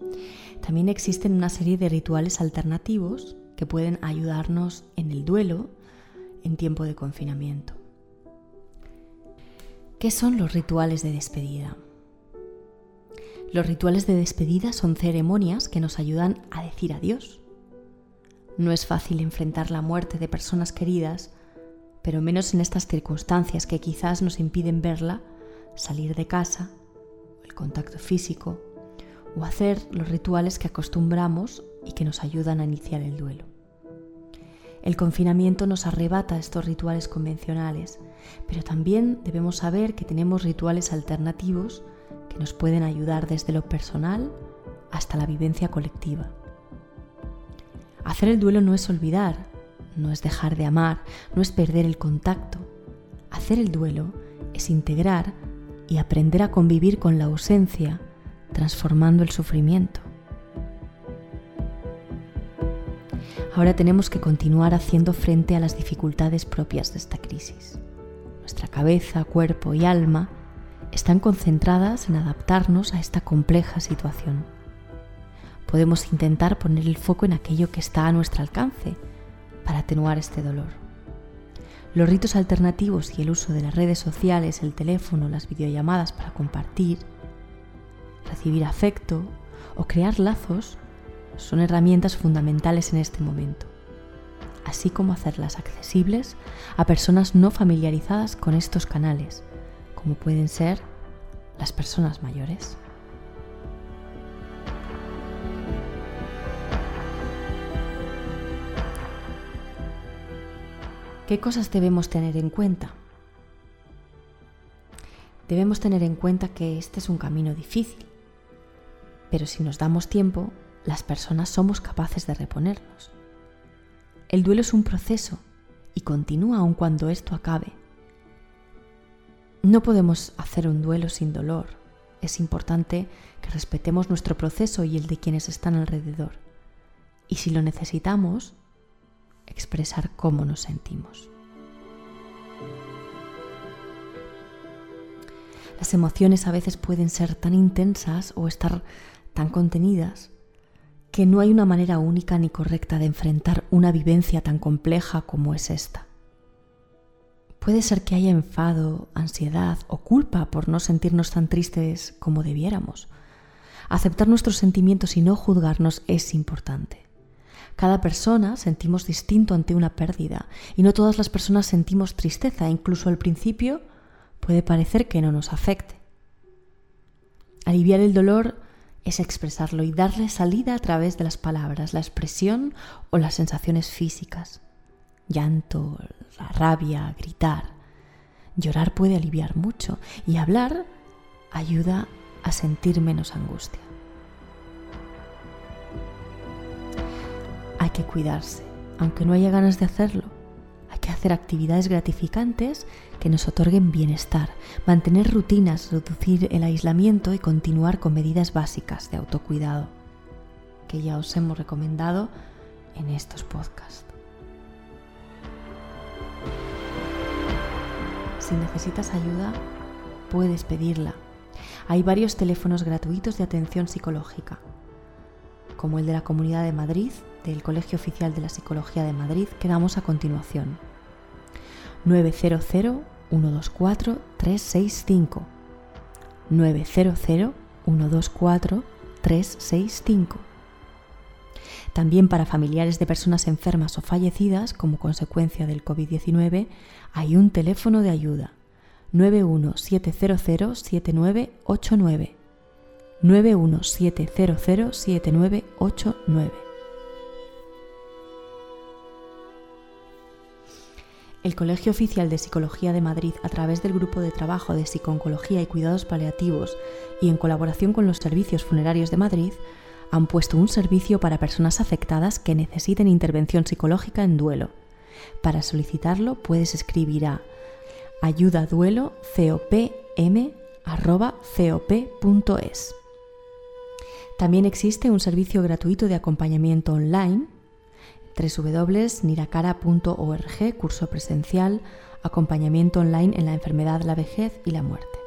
También existen una serie de rituales alternativos que pueden ayudarnos en el duelo en tiempo de confinamiento. ¿Qué son los rituales de despedida? Los rituales de despedida son ceremonias que nos ayudan a decir adiós. No es fácil enfrentar la muerte de personas queridas, pero menos en estas circunstancias que quizás nos impiden verla, salir de casa contacto físico o hacer los rituales que acostumbramos y que nos ayudan a iniciar el duelo. El confinamiento nos arrebata estos rituales convencionales, pero también debemos saber que tenemos rituales alternativos que nos pueden ayudar desde lo personal hasta la vivencia colectiva. Hacer el duelo no es olvidar, no es dejar de amar, no es perder el contacto. Hacer el duelo es integrar y aprender a convivir con la ausencia, transformando el sufrimiento. Ahora tenemos que continuar haciendo frente a las dificultades propias de esta crisis. Nuestra cabeza, cuerpo y alma están concentradas en adaptarnos a esta compleja situación. podemos intentar poner el foco en aquello que está a nuestro alcance para atenuar este dolor. Los ritos alternativos y el uso de las redes sociales, el teléfono, las videollamadas para compartir, recibir afecto o crear lazos son herramientas fundamentales en este momento, así como hacerlas accesibles a personas no familiarizadas con estos canales, como pueden ser las personas mayores. ¿Qué cosas debemos tener en cuenta? Debemos tener en cuenta que este es un camino difícil, pero si nos damos tiempo, las personas somos capaces de reponernos. El duelo es un proceso y continúa aun cuando esto acabe. No podemos hacer un duelo sin dolor. Es importante que respetemos nuestro proceso y el de quienes están alrededor. Y si lo necesitamos, expresar cómo nos sentimos. Las emociones a veces pueden ser tan intensas o estar tan contenidas que no hay una manera única ni correcta de enfrentar una vivencia tan compleja como es esta. Puede ser que haya enfado, ansiedad o culpa por no sentirnos tan tristes como debiéramos. Aceptar nuestros sentimientos y no juzgarnos es importante. Cada persona sentimos distinto ante una pérdida y no todas las personas sentimos tristeza, incluso al principio puede parecer que no nos afecte. Aliviar el dolor es expresarlo y darle salida a través de las palabras, la expresión o las sensaciones físicas. Llanto, la rabia, gritar. Llorar puede aliviar mucho y hablar ayuda a sentir menos angustia. Hay que cuidarse, aunque no haya ganas de hacerlo. Hay que hacer actividades gratificantes que nos otorguen bienestar, mantener rutinas, reducir el aislamiento y continuar con medidas básicas de autocuidado, que ya os hemos recomendado en estos podcasts. Si necesitas ayuda, puedes pedirla. Hay varios teléfonos gratuitos de atención psicológica, como el de la Comunidad de Madrid, del Colegio Oficial de la Psicología de Madrid, que damos a continuación. 900 124 365 900 124 365. También para familiares de personas enfermas o fallecidas como consecuencia del COVID-19 hay un teléfono de ayuda 917007989 917007989 El Colegio Oficial de Psicología de Madrid, a través del Grupo de Trabajo de Psiconcología y Cuidados Paliativos y en colaboración con los Servicios Funerarios de Madrid, han puesto un servicio para personas afectadas que necesiten intervención psicológica en duelo. Para solicitarlo puedes escribir a ayudaduelo.copm.cop.es. También existe un servicio gratuito de acompañamiento online www.niracara.org, curso presencial, acompañamiento online en la enfermedad, la vejez y la muerte.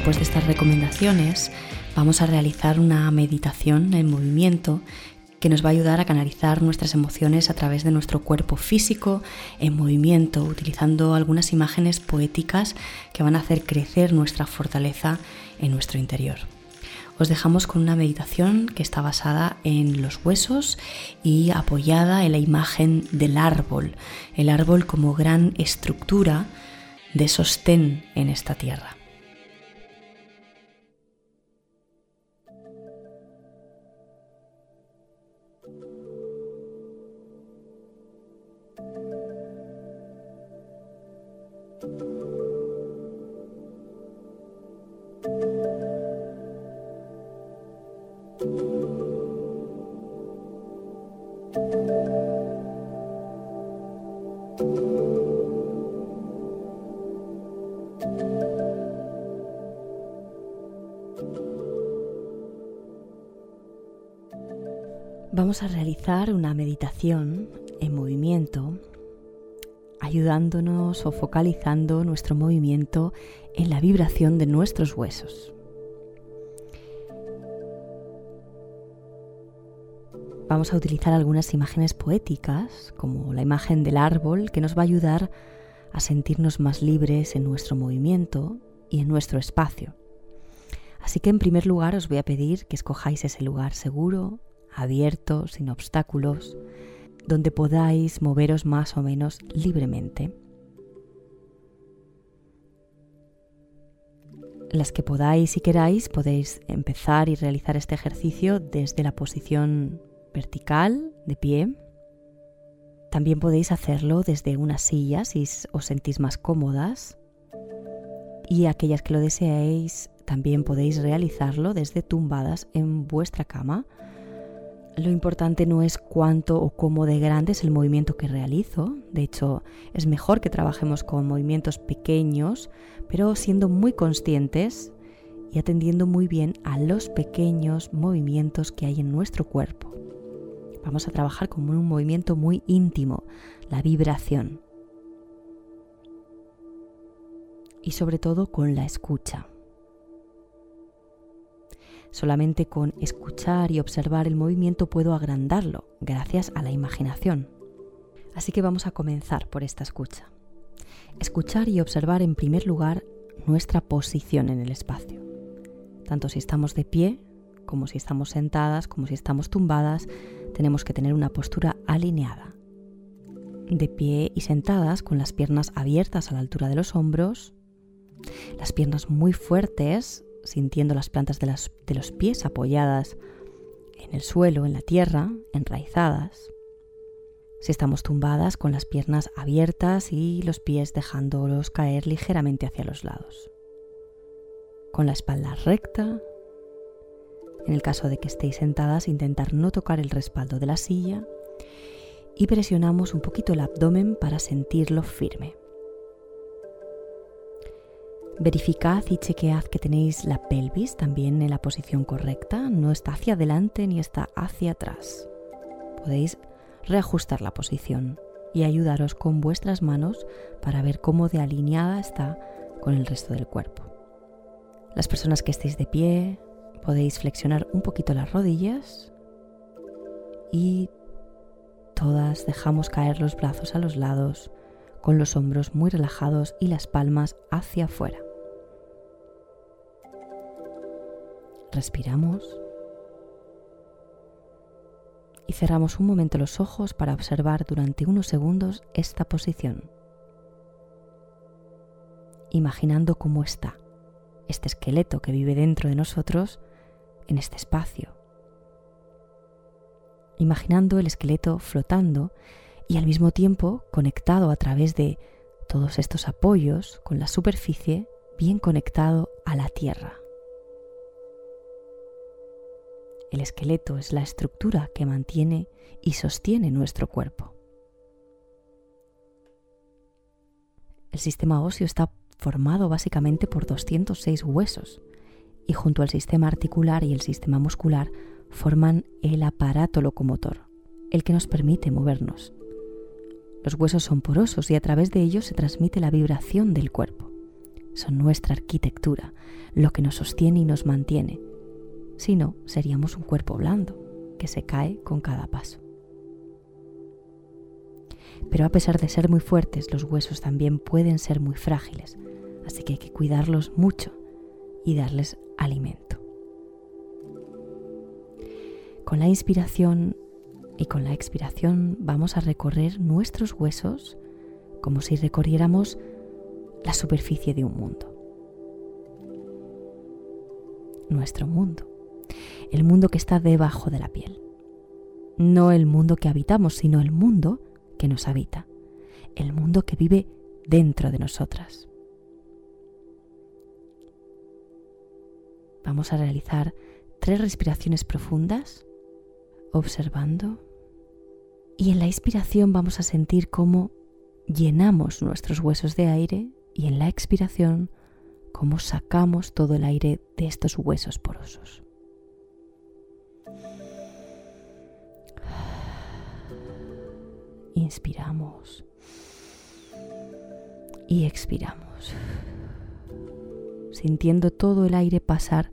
Después de estas recomendaciones, vamos a realizar una meditación en movimiento que nos va a ayudar a canalizar nuestras emociones a través de nuestro cuerpo físico en movimiento, utilizando algunas imágenes poéticas que van a hacer crecer nuestra fortaleza en nuestro interior. Os dejamos con una meditación que está basada en los huesos y apoyada en la imagen del árbol, el árbol como gran estructura de sostén en esta tierra. Una meditación en movimiento, ayudándonos o focalizando nuestro movimiento en la vibración de nuestros huesos. Vamos a utilizar algunas imágenes poéticas, como la imagen del árbol, que nos va a ayudar a sentirnos más libres en nuestro movimiento y en nuestro espacio. Así que en primer lugar os voy a pedir que escojáis ese lugar seguro, abierto, sin obstáculos, donde podáis moveros más o menos libremente. Las que podáis y queráis podéis empezar y realizar este ejercicio desde la posición vertical de pie. También podéis hacerlo desde una silla si os sentís más cómodas. Y aquellas que lo deseéis, también podéis realizarlo desde tumbadas en vuestra cama lo importante no es cuánto o cómo de grande es el movimiento que realizo. De hecho, es mejor que trabajemos con movimientos pequeños, pero siendo muy conscientes y atendiendo muy bien a los pequeños movimientos que hay en nuestro cuerpo. Vamos a trabajar con un movimiento muy íntimo, la vibración. Y sobre todo con la escucha. Solamente con escuchar y observar el movimiento puedo agrandarlo, gracias a la imaginación. Así que vamos a comenzar por esta escucha. Escuchar y observar en primer lugar nuestra posición en el espacio. Tanto si estamos de pie, como si estamos sentadas, como si estamos tumbadas, tenemos que tener una postura alineada. De pie y sentadas con las piernas abiertas a la altura de los hombros, las piernas muy fuertes sintiendo las plantas de, los pies apoyadas en el suelo, en la tierra, enraizadas. Si estamos tumbadas con las piernas abiertas y los pies dejándolos caer ligeramente hacia los lados. Con la espalda recta. En el caso de que estéis sentadas, intentar no tocar el respaldo de la silla y presionamos un poquito el abdomen para sentirlo firme. Verificad y chequead que tenéis la pelvis también en la posición correcta, no está hacia adelante ni está hacia atrás. Podéis reajustar la posición y ayudaros con vuestras manos para ver cómo de alineada está con el resto del cuerpo. Las personas que estéis de pie podéis flexionar un poquito las rodillas y todas dejamos caer los brazos a los lados con los hombros muy relajados y las palmas hacia afuera. Respiramos. Y cerramos un momento los ojos para observar durante unos segundos esta posición, imaginando cómo está este esqueleto que vive dentro de nosotros en este espacio, imaginando el esqueleto flotando y al mismo tiempo conectado a través de todos estos apoyos con la superficie, bien conectado a la tierra. El esqueleto es la estructura que mantiene y sostiene nuestro cuerpo. El sistema óseo está formado básicamente por 206 huesos y junto al sistema articular y el sistema muscular forman el aparato locomotor, el que nos permite movernos. Los huesos son porosos y a través de ellos se transmite la vibración del cuerpo. Son nuestra arquitectura, lo que nos sostiene y nos mantiene, si no, seríamos un cuerpo blando que se cae con cada paso. Pero a pesar de ser muy fuertes, los huesos también pueden ser muy frágiles, así que hay que cuidarlos mucho y darles alimento. Con la inspiración y con la expiración vamos a recorrer nuestros huesos como si recorriéramos la superficie de un mundo. Nuestro mundo el mundo que está debajo de la piel. No el mundo que habitamos, sino el mundo que nos habita, el mundo que vive dentro de nosotras. Vamos a realizar tres respiraciones profundas, observando, y en la inspiración vamos a sentir cómo llenamos nuestros huesos de aire y en la expiración cómo sacamos todo el aire de estos huesos porosos. Inspiramos. Y expiramos. Sintiendo todo el aire pasar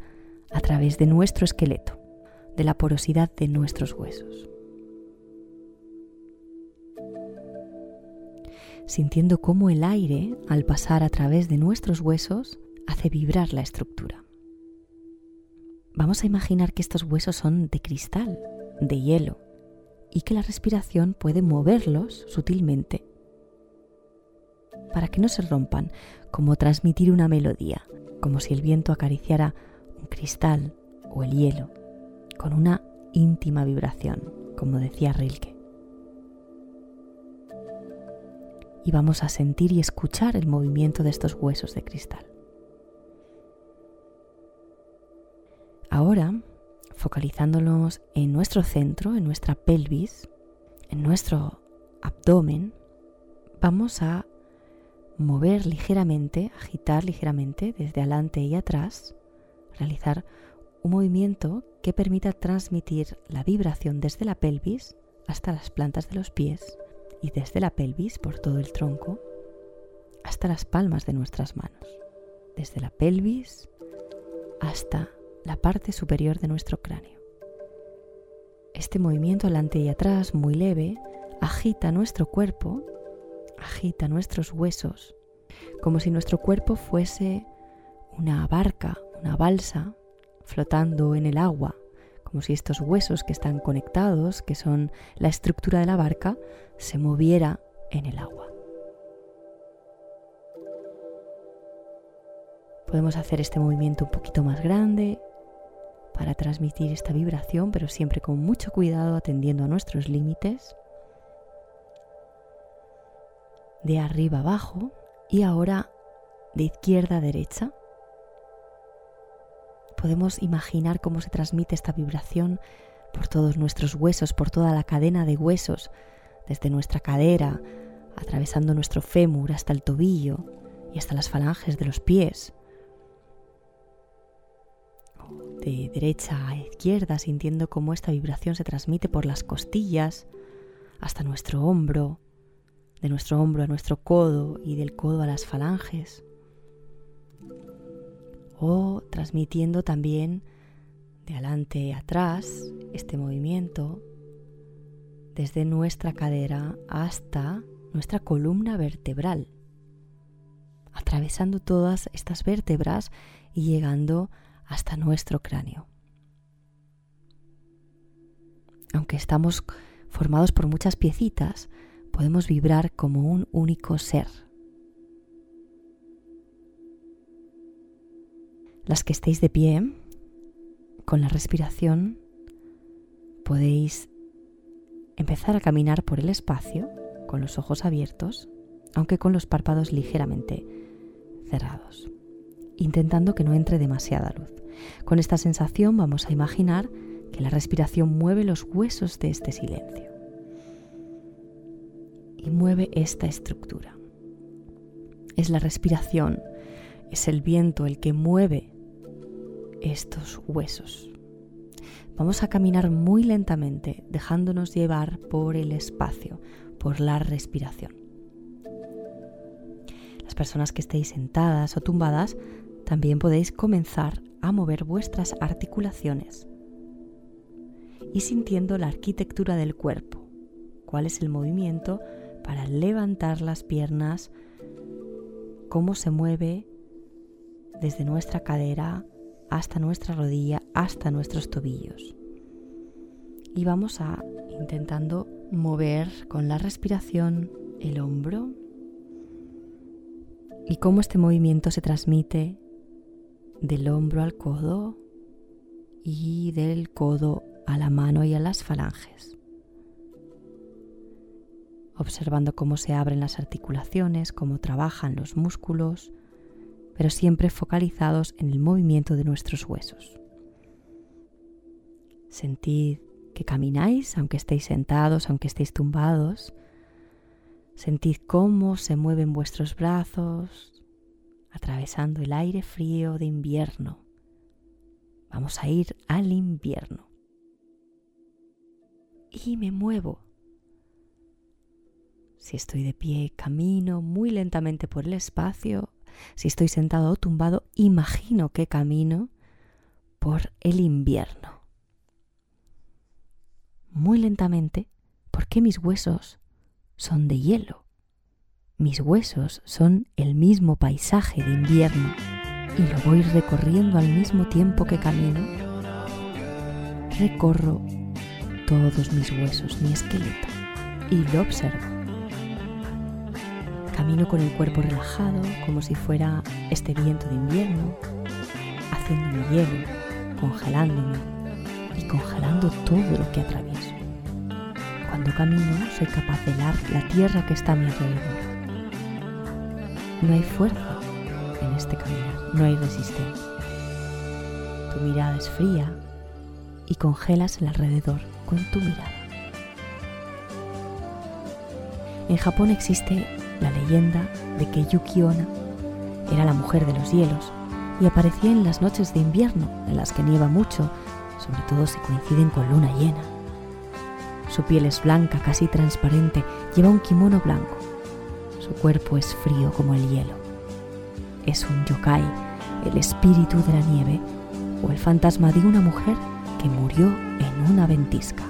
a través de nuestro esqueleto, de la porosidad de nuestros huesos. Sintiendo cómo el aire, al pasar a través de nuestros huesos, hace vibrar la estructura. Vamos a imaginar que estos huesos son de cristal, de hielo, y que la respiración puede moverlos sutilmente para que no se rompan, como transmitir una melodía, como si el viento acariciara un cristal o el hielo, con una íntima vibración, como decía Rilke. Y vamos a sentir y escuchar el movimiento de estos huesos de cristal. Ahora focalizándonos en nuestro centro, en nuestra pelvis, en nuestro abdomen, vamos a mover ligeramente, agitar ligeramente desde adelante y atrás, realizar un movimiento que permita transmitir la vibración desde la pelvis hasta las plantas de los pies y desde la pelvis por todo el tronco hasta las palmas de nuestras manos. Desde la pelvis hasta la parte superior de nuestro cráneo. Este movimiento adelante y atrás, muy leve, agita nuestro cuerpo, agita nuestros huesos, como si nuestro cuerpo fuese una barca, una balsa, flotando en el agua, como si estos huesos que están conectados, que son la estructura de la barca, se moviera en el agua. Podemos hacer este movimiento un poquito más grande para transmitir esta vibración, pero siempre con mucho cuidado atendiendo a nuestros límites. De arriba abajo y ahora de izquierda a derecha. Podemos imaginar cómo se transmite esta vibración por todos nuestros huesos, por toda la cadena de huesos, desde nuestra cadera, atravesando nuestro fémur hasta el tobillo y hasta las falanges de los pies de derecha a izquierda, sintiendo cómo esta vibración se transmite por las costillas hasta nuestro hombro, de nuestro hombro a nuestro codo y del codo a las falanges. O transmitiendo también de adelante a atrás este movimiento desde nuestra cadera hasta nuestra columna vertebral, atravesando todas estas vértebras y llegando hasta nuestro cráneo. Aunque estamos formados por muchas piecitas, podemos vibrar como un único ser. Las que estéis de pie, con la respiración, podéis empezar a caminar por el espacio con los ojos abiertos, aunque con los párpados ligeramente cerrados intentando que no entre demasiada luz. Con esta sensación vamos a imaginar que la respiración mueve los huesos de este silencio y mueve esta estructura. Es la respiración, es el viento el que mueve estos huesos. Vamos a caminar muy lentamente, dejándonos llevar por el espacio, por la respiración. Las personas que estéis sentadas o tumbadas también podéis comenzar a mover vuestras articulaciones y sintiendo la arquitectura del cuerpo, cuál es el movimiento para levantar las piernas, cómo se mueve desde nuestra cadera hasta nuestra rodilla, hasta nuestros tobillos. Y vamos a intentando mover con la respiración el hombro y cómo este movimiento se transmite del hombro al codo y del codo a la mano y a las falanges. Observando cómo se abren las articulaciones, cómo trabajan los músculos, pero siempre focalizados en el movimiento de nuestros huesos. Sentid que camináis, aunque estéis sentados, aunque estéis tumbados. Sentid cómo se mueven vuestros brazos, atravesando el aire frío de invierno. Vamos a ir al invierno. Y me muevo Si estoy de pie, camino muy lentamente por el espacio. Si estoy sentado o tumbado, imagino que camino por el invierno. Muy lentamente, porque mis huesos son de hielo. Mis huesos son el mismo paisaje de invierno y lo voy recorriendo al mismo tiempo que camino. Recorro todos mis huesos, mi esqueleto, y lo observo. Camino con el cuerpo relajado, como si fuera este viento de invierno, haciéndome hielo, congelándome y congelando todo lo que atravieso. Cuando camino soy capaz de helar la tierra que está a mi alrededor. No hay fuerza en este caminar, no hay resistencia. Tu mirada es fría y congelas el alrededor con tu mirada. En Japón existe la leyenda de que Yuki Onna era la mujer de los hielos y aparecía en las noches de invierno en las que nieva mucho, sobre todo si coinciden con luna llena. Su piel es blanca, casi transparente, lleva un kimono blanco. Su cuerpo es frío como el hielo. Es un yokai, el espíritu de la nieve o el fantasma de una mujer que murió en una ventisca.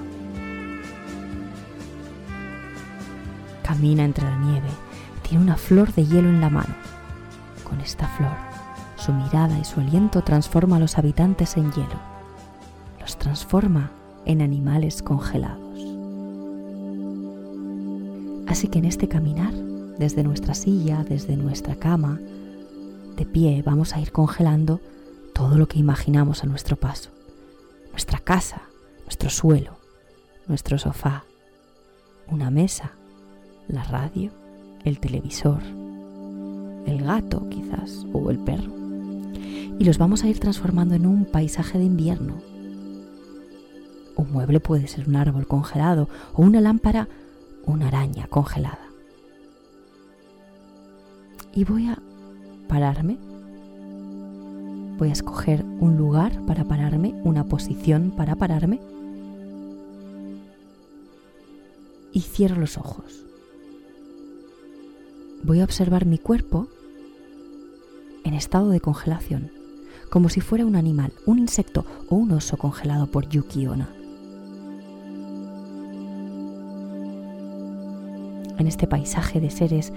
Camina entre la nieve, tiene una flor de hielo en la mano. Con esta flor, su mirada y su aliento transforma a los habitantes en hielo. Los transforma en animales congelados. Así que en este caminar, desde nuestra silla, desde nuestra cama, de pie vamos a ir congelando todo lo que imaginamos a nuestro paso. Nuestra casa, nuestro suelo, nuestro sofá, una mesa, la radio, el televisor, el gato quizás o el perro. Y los vamos a ir transformando en un paisaje de invierno. Un mueble puede ser un árbol congelado o una lámpara, una araña congelada. Y voy a pararme. Voy a escoger un lugar para pararme, una posición para pararme. Y cierro los ojos voy a observar mi cuerpo en estado de congelación, como si fuera un animal, un insecto o un oso congelado por Yuki Onna. En este paisaje de seres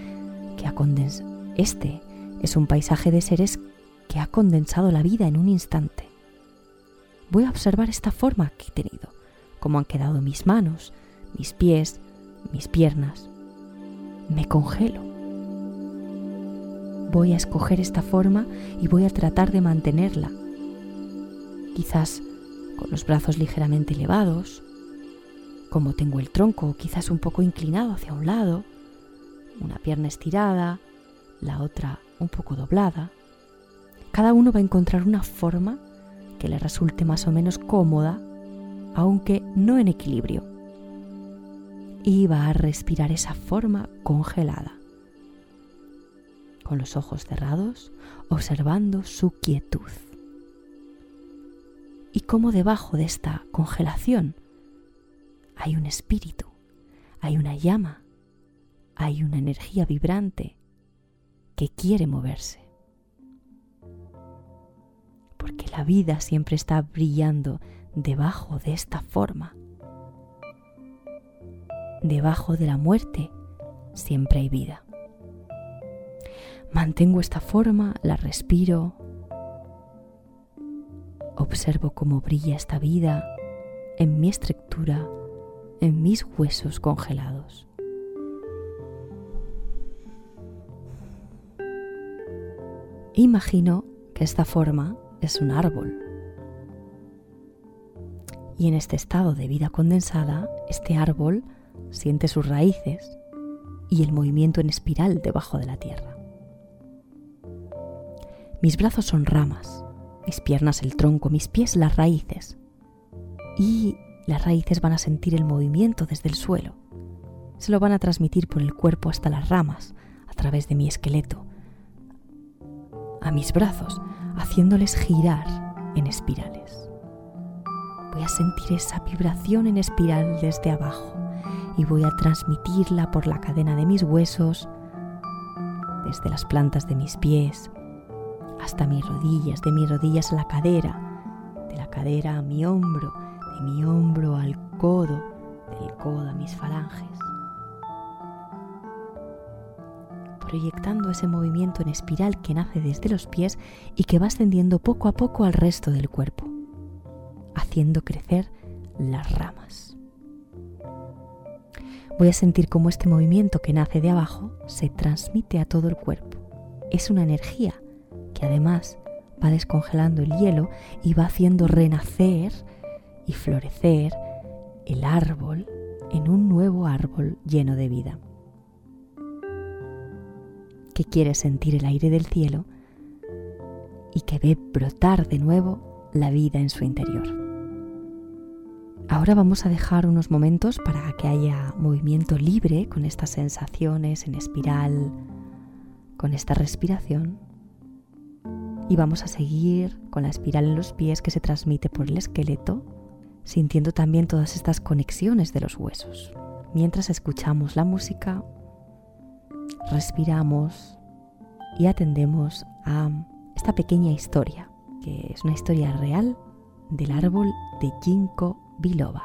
que ha este es un paisaje de seres que ha condensado la vida en un instante. Voy a observar esta forma que he tenido, cómo han quedado mis manos, mis pies, mis piernas. Me congelo voy a escoger esta forma y voy a tratar de mantenerla. Quizás con los brazos ligeramente elevados, como tengo el tronco quizás un poco inclinado hacia un lado, una pierna estirada, la otra un poco doblada. Cada uno va a encontrar una forma que le resulte más o menos cómoda, aunque no en equilibrio. Y va a respirar esa forma congelada con los ojos cerrados, observando su quietud. Y cómo debajo de esta congelación hay un espíritu, hay una llama, hay una energía vibrante que quiere moverse. Porque la vida siempre está brillando debajo de esta forma. Debajo de la muerte siempre hay vida. Mantengo esta forma, la respiro, observo cómo brilla esta vida en mi estructura, en mis huesos congelados. Imagino que esta forma es un árbol. Y en este estado de vida condensada, este árbol siente sus raíces y el movimiento en espiral debajo de la tierra. Mis brazos son ramas, mis piernas el tronco, mis pies las raíces. Y las raíces van a sentir el movimiento desde el suelo. Se lo van a transmitir por el cuerpo hasta las ramas, a través de mi esqueleto, a mis brazos, haciéndoles girar en espirales. Voy a sentir esa vibración en espiral desde abajo y voy a transmitirla por la cadena de mis huesos, desde las plantas de mis pies hasta mis rodillas, de mis rodillas a la cadera, de la cadera a mi hombro, de mi hombro al codo, del codo a mis falanges. Proyectando ese movimiento en espiral que nace desde los pies y que va ascendiendo poco a poco al resto del cuerpo, haciendo crecer las ramas. Voy a sentir cómo este movimiento que nace de abajo se transmite a todo el cuerpo. Es una energía que además va descongelando el hielo y va haciendo renacer y florecer el árbol en un nuevo árbol lleno de vida quiere sentir el aire del cielo y que ve brotar de nuevo la vida en su interior. Ahora vamos a dejar unos momentos para que haya movimiento libre con estas sensaciones en espiral, con esta respiración. Y vamos a seguir con la espiral en los pies que se transmite por el esqueleto, sintiendo también todas estas conexiones de los huesos. Mientras escuchamos la música, respiramos y atendemos a esta pequeña historia, que es una historia real del árbol de ginkgo biloba.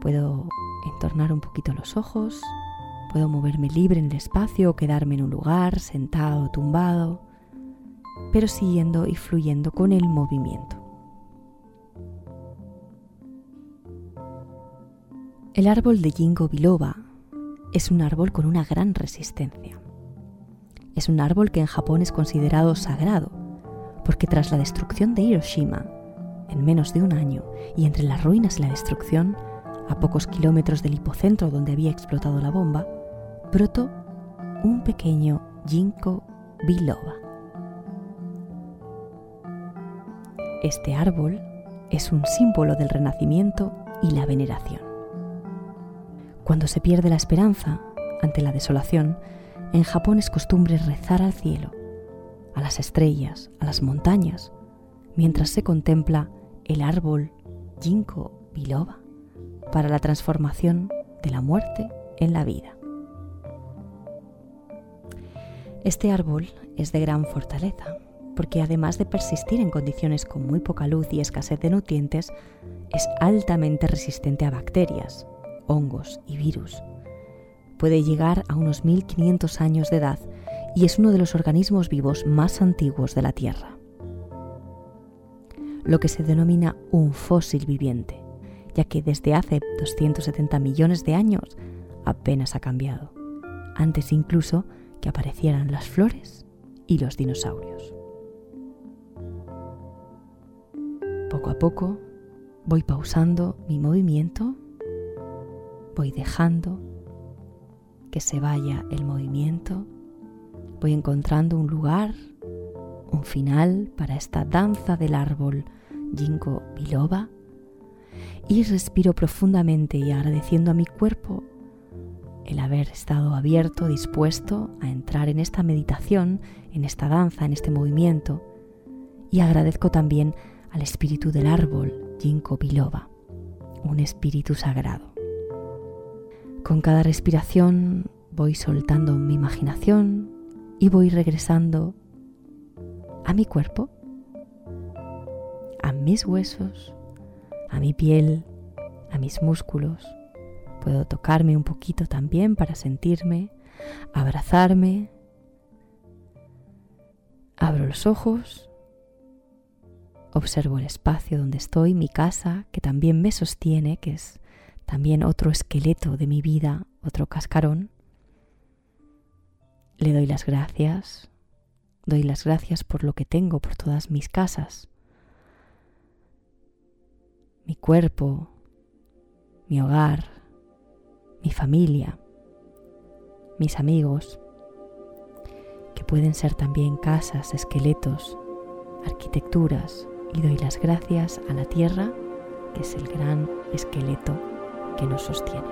Puedo entornar un poquito los ojos, puedo moverme libre en el espacio o quedarme en un lugar, sentado tumbado, pero siguiendo y fluyendo con el movimiento. El árbol de ginkgo biloba es un árbol con una gran resistencia. Es un árbol que en Japón es considerado sagrado, porque tras la destrucción de Hiroshima, en menos de un año, y entre las ruinas y la destrucción, a pocos kilómetros del hipocentro donde había explotado la bomba, brotó un pequeño ginkgo biloba. Este árbol es un símbolo del renacimiento y la veneración. Cuando se pierde la esperanza ante la desolación, en Japón es costumbre rezar al cielo, a las estrellas, a las montañas, mientras se contempla el árbol Ginkgo biloba para la transformación de la muerte en la vida. Este árbol es de gran fortaleza, porque además de persistir en condiciones con muy poca luz y escasez de nutrientes, es altamente resistente a bacterias, hongos y virus. Puede llegar a unos 1500 años de edad y es uno de los organismos vivos más antiguos de la Tierra. Lo que se denomina un fósil viviente, ya que desde hace 270 millones de años apenas ha cambiado, antes incluso que aparecieran las flores y los dinosaurios. Poco a poco voy pausando mi movimiento voy dejando que se vaya el movimiento, voy encontrando un lugar, un final para esta danza del árbol Ginkgo biloba y respiro profundamente y agradeciendo a mi cuerpo el haber estado abierto, dispuesto a entrar en esta meditación, en esta danza, en este movimiento y agradezco también al espíritu del árbol Ginkgo biloba, un espíritu sagrado. Con cada respiración voy soltando mi imaginación y voy regresando a mi cuerpo, a mis huesos, a mi piel, a mis músculos. Puedo tocarme un poquito también para sentirme, abrazarme. Abro los ojos, observo el espacio donde estoy, mi casa, que también me sostiene, que es también otro esqueleto de mi vida, otro cascarón. Le doy las gracias, doy las gracias por lo que tengo, por todas mis casas, mi cuerpo, mi hogar, mi familia, mis amigos, que pueden ser también casas, esqueletos, arquitecturas, y doy las gracias a la tierra, que es el gran esqueleto que nos sostiene.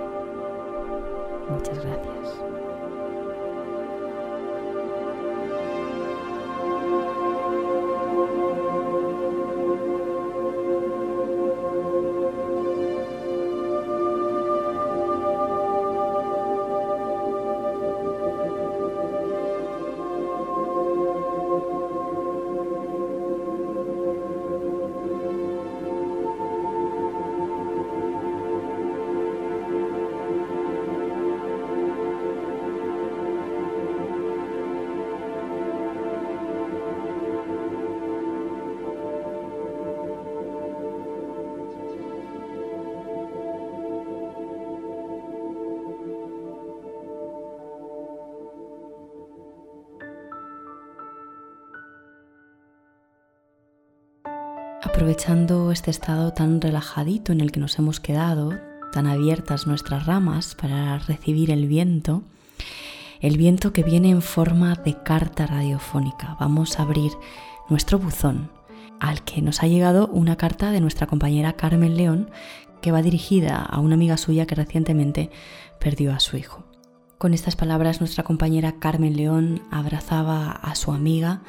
Muchas gracias. Aprovechando este estado tan relajadito en el que nos hemos quedado, tan abiertas nuestras ramas para recibir el viento, el viento que viene en forma de carta radiofónica. Vamos a abrir nuestro buzón al que nos ha llegado una carta de nuestra compañera Carmen León que va dirigida a una amiga suya que recientemente perdió a su hijo. Con estas palabras nuestra compañera Carmen León abrazaba a su amiga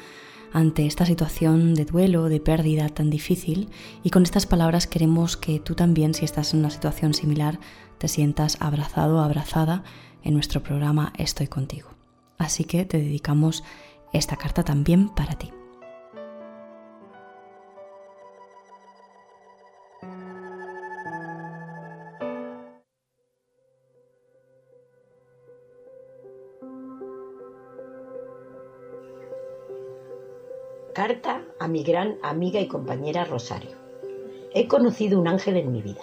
ante esta situación de duelo, de pérdida tan difícil y con estas palabras queremos que tú también, si estás en una situación similar, te sientas abrazado abrazada en nuestro programa Estoy contigo. Así que te dedicamos esta carta también para ti. Carta a mi gran amiga y compañera Rosario. He conocido un ángel en mi vida.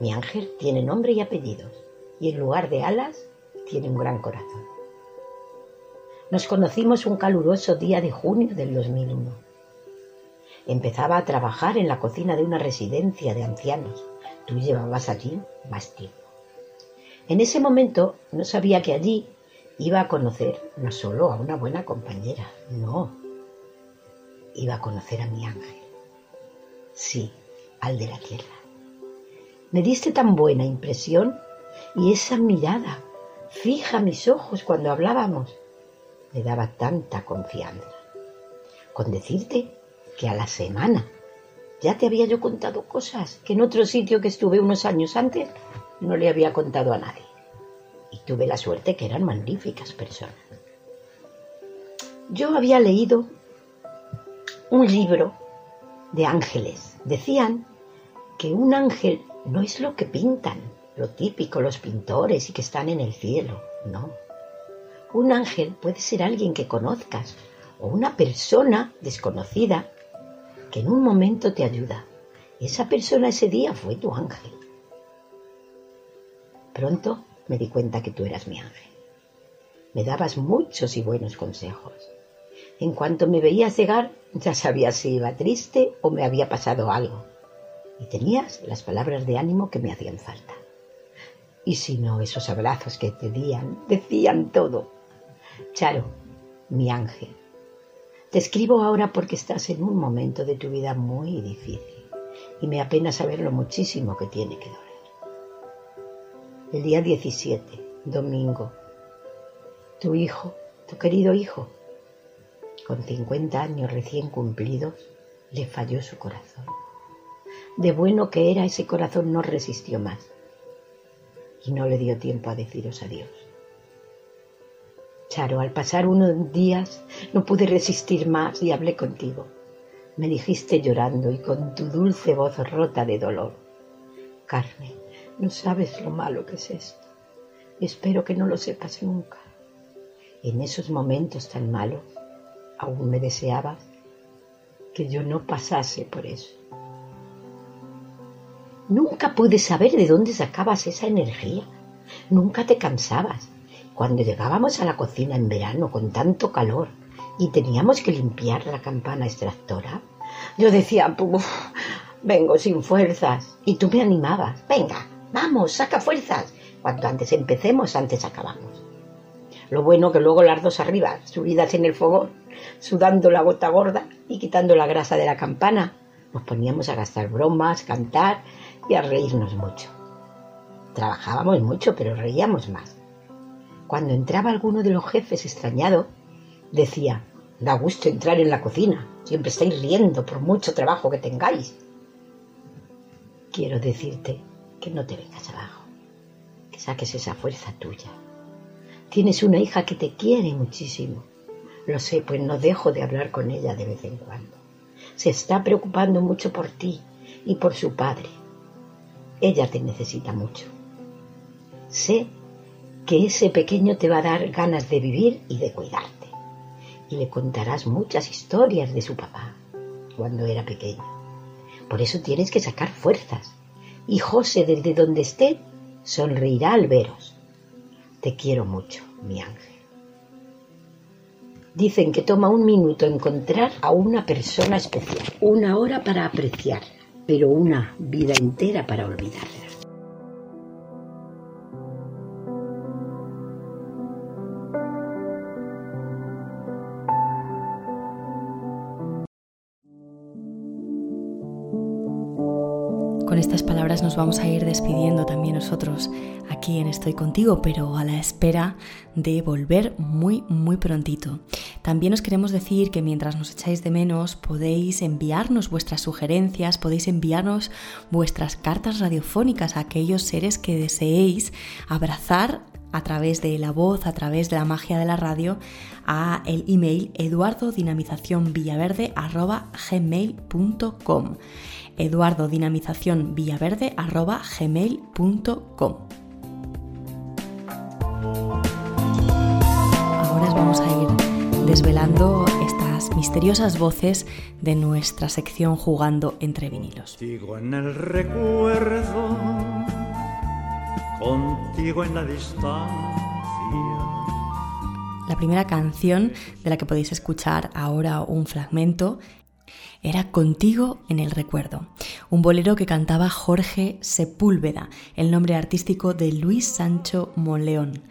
Mi ángel tiene nombre y apellidos, y en lugar de alas tiene un gran corazón. Nos conocimos un caluroso día de junio del 2001. Empezaba a trabajar en la cocina de una residencia de ancianos. Tú llevabas allí más tiempo. En ese momento no sabía que allí iba a conocer no solo a una buena compañera, no, iba a conocer a mi ángel. Sí, al de la tierra. Me diste tan buena impresión y esa mirada fija mis ojos cuando hablábamos me daba tanta confianza. Con decirte que a la semana ya te había yo contado cosas que en otro sitio que estuve unos años antes no le había contado a nadie. Y tuve la suerte que eran magníficas personas. Yo había leído un libro de ángeles. Decían que un ángel no es lo que pintan, lo típico, los pintores y que están en el cielo, no. Un ángel puede ser alguien que conozcas o una persona desconocida que en un momento te ayuda. Esa persona ese día fue tu ángel. Pronto me di cuenta que tú eras mi ángel. Me dabas muchos y buenos consejos. En cuanto me veías llegar, ya sabías si iba triste o me había pasado algo. Y tenías las palabras de ánimo que me hacían falta. Y si no, esos abrazos que te dían, decían todo. Charo, mi ángel, te escribo ahora porque estás en un momento de tu vida muy difícil y me apena saber lo muchísimo que tiene que doler. El día 17, domingo, tu hijo, tu querido hijo, con 50 años recién cumplidos, le falló su corazón. De bueno que era ese corazón no resistió más y no le dio tiempo a deciros adiós. Charo, al pasar unos días no pude resistir más y hablé contigo. Me dijiste llorando y con tu dulce voz rota de dolor. Carmen, no sabes lo malo que es esto. Espero que no lo sepas nunca. En esos momentos tan malos aún me deseabas que yo no pasase por eso. Nunca pude saber de dónde sacabas esa energía. Nunca te cansabas. Cuando llegábamos a la cocina en verano con tanto calor y teníamos que limpiar la campana extractora, yo decía, vengo sin fuerzas. Y tú me animabas, venga, vamos, saca fuerzas. Cuanto antes empecemos, antes acabamos. Lo bueno que luego las dos arriba, subidas en el fogón, sudando la gota gorda y quitando la grasa de la campana, nos poníamos a gastar bromas, cantar y a reírnos mucho. Trabajábamos mucho, pero reíamos más. Cuando entraba alguno de los jefes extrañado, decía, da gusto entrar en la cocina, siempre estáis riendo por mucho trabajo que tengáis. Quiero decirte que no te vengas abajo, que saques esa fuerza tuya Tienes una hija que te quiere muchísimo. Lo sé, pues no dejo de hablar con ella de vez en cuando. Se está preocupando mucho por ti y por su padre. Ella te necesita mucho. Sé que ese pequeño te va a dar ganas de vivir y de cuidarte. Y le contarás muchas historias de su papá cuando era pequeño. Por eso tienes que sacar fuerzas. Y José, desde donde esté, sonreirá al veros. Te quiero mucho, mi ángel. Dicen que toma un minuto encontrar a una persona especial, una hora para apreciar, pero una vida entera para olvidarla. Vamos a ir despidiendo también nosotros aquí en Estoy contigo, pero a la espera de volver muy, muy prontito. También os queremos decir que mientras nos echáis de menos podéis enviarnos vuestras sugerencias, podéis enviarnos vuestras cartas radiofónicas a aquellos seres que deseéis abrazar a través de la voz, a través de la magia de la radio, a el email eduardodinamizacionvillaverde.gmail.com eduardodinamizacionvillaverde.gmail.com Ahora os vamos a ir desvelando estas misteriosas voces de nuestra sección Jugando entre vinilos. Contigo en el recuerdo, contigo en la distancia. La primera canción de la que podéis escuchar ahora un fragmento era Contigo en el recuerdo, un bolero que cantaba Jorge Sepúlveda, el nombre artístico de Luis Sancho Monleón.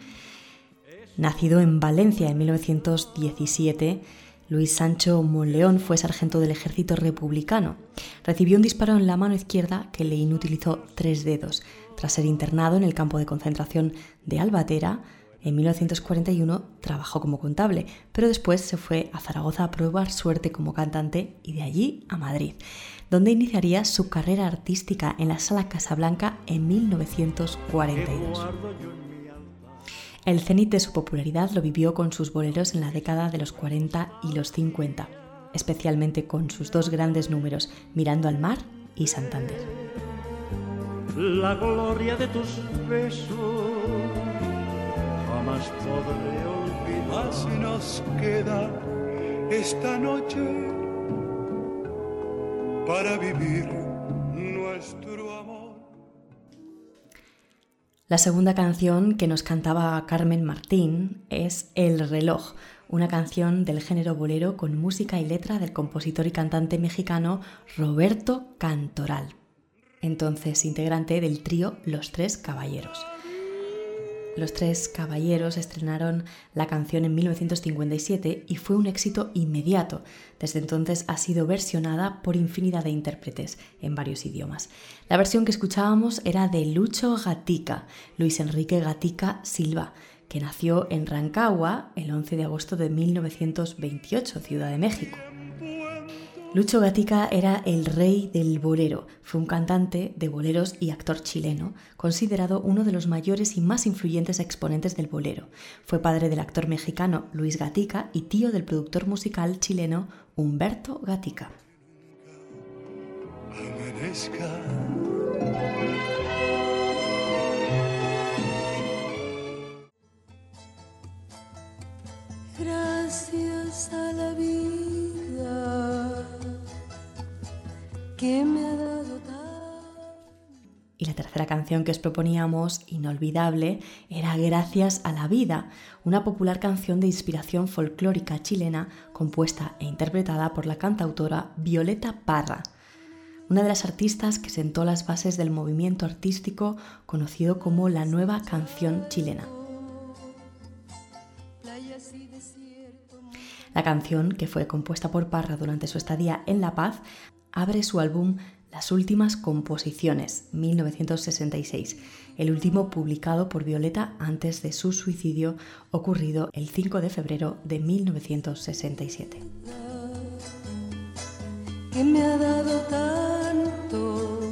Nacido en Valencia en 1917, Luis Sancho Monleón fue sargento del ejército republicano. Recibió un disparo en la mano izquierda que le inutilizó tres dedos. Tras ser internado en el campo de concentración de Albatera, en 1941 trabajó como contable, pero después se fue a Zaragoza a probar suerte como cantante y de allí a Madrid, donde iniciaría su carrera artística en la Sala Casablanca en 1942. El cenit de su popularidad lo vivió con sus boleros en la década de los 40 y los 50, especialmente con sus dos grandes números, Mirando al mar y Santander. La gloria de tus besos jamás podré olvidar. Así nos queda esta noche para vivir nuestro amor. La segunda canción que nos cantaba Carmen Martín es El reloj, una canción del género bolero con música y letra del compositor y cantante mexicano Roberto Cantoral, entonces integrante del trío Los Tres Caballeros. Los Tres Caballeros estrenaron la canción en 1957 y fue un éxito inmediato. Desde entonces ha sido versionada por infinidad de intérpretes en varios idiomas. La versión que escuchábamos era de Lucho Gatica, Luis Enrique Gatica Silva, que nació en Rancagua el 11 de agosto de 1928, Ciudad de México. Lucho Gatica era el rey del bolero, fue un cantante de boleros y actor chileno, considerado uno de los mayores y más influyentes exponentes del bolero. Fue padre del actor mexicano Luis Gatica y tío del productor musical chileno Humberto Gatica. Gracias a la vida Y la tercera canción que os proponíamos, inolvidable, era Gracias a la vida, una popular canción de inspiración folclórica chilena compuesta e interpretada por la cantautora Violeta Parra, una de las artistas que sentó las bases del movimiento artístico conocido como la nueva canción chilena. La canción, que fue compuesta por Parra durante su estadía en La Paz, abre su álbum Las Últimas Composiciones, 1966, el último publicado por Violeta antes de su suicidio ocurrido el 5 de febrero de 1967. que me ha dado tanto.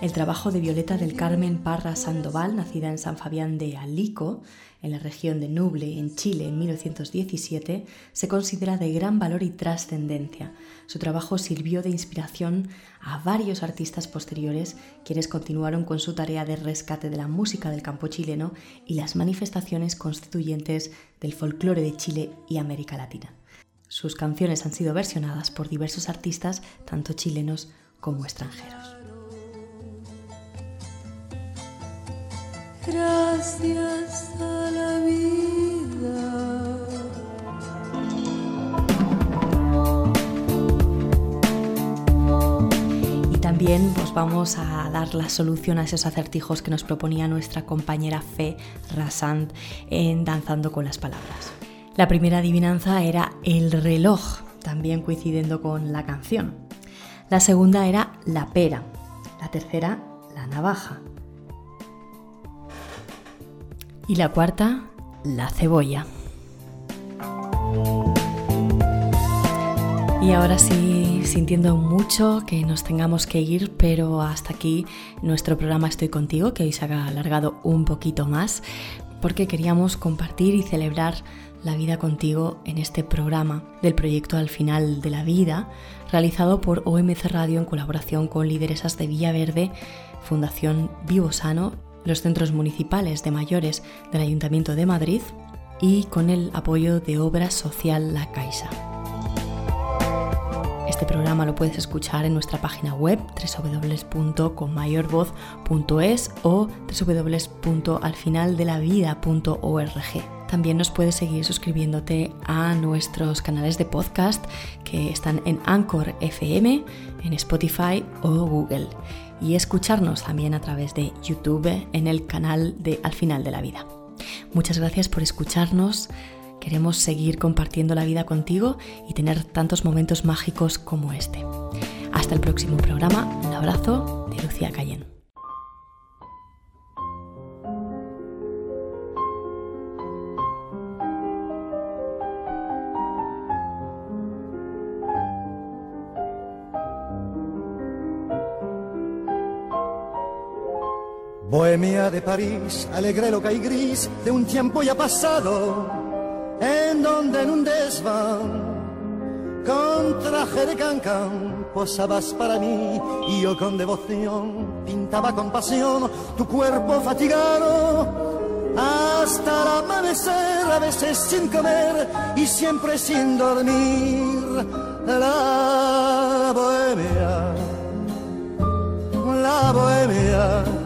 El trabajo de Violeta del Carmen Parra Sandoval, nacida en San Fabián de Alico, en la región de Nuble, en Chile, en 1917, se considera de gran valor y trascendencia. Su trabajo sirvió de inspiración a varios artistas posteriores, quienes continuaron con su tarea de rescate de la música del campo chileno y las manifestaciones constituyentes del folclore de Chile y América Latina. Sus canciones han sido versionadas por diversos artistas, tanto chilenos como extranjeros. Gracias y También pues vamos a dar la solución a esos acertijos que nos proponía nuestra compañera Fe Rasant en Danzando con las Palabras. La primera adivinanza era el reloj, también coincidiendo con la canción. La segunda era la pera. La tercera, la navaja. Y la cuarta, la cebolla. Y ahora sí, sintiendo mucho que nos tengamos que ir, pero hasta aquí nuestro programa Estoy contigo, que hoy se ha alargado un poquito más, porque queríamos compartir y celebrar la vida contigo en este programa del proyecto Al final de la vida, realizado por OMC Radio en colaboración con Lideresas de Villaverde, Fundación Vivo Sano, los centros municipales de mayores del Ayuntamiento de Madrid y con el apoyo de Obra Social La Caixa. Este programa lo puedes escuchar en nuestra página web www.conmayorvoz.es o www.alfinaldelavida.org. También nos puedes seguir suscribiéndote a nuestros canales de podcast que están en Anchor FM, en Spotify o Google y escucharnos también a través de YouTube en el canal de Al final de la vida. Muchas gracias por escucharnos. Queremos seguir compartiendo la vida contigo y tener tantos momentos mágicos como este. Hasta el próximo programa. Un abrazo de Lucía Cayén. Bohemia de París, alegre loca y gris de un tiempo ya pasado, en donde en un desván, con traje de cancán, posabas para mí y yo con devoción pintaba con pasión tu cuerpo fatigado. Hasta el amanecer, a veces sin comer y siempre sin dormir, la bohemia, la bohemia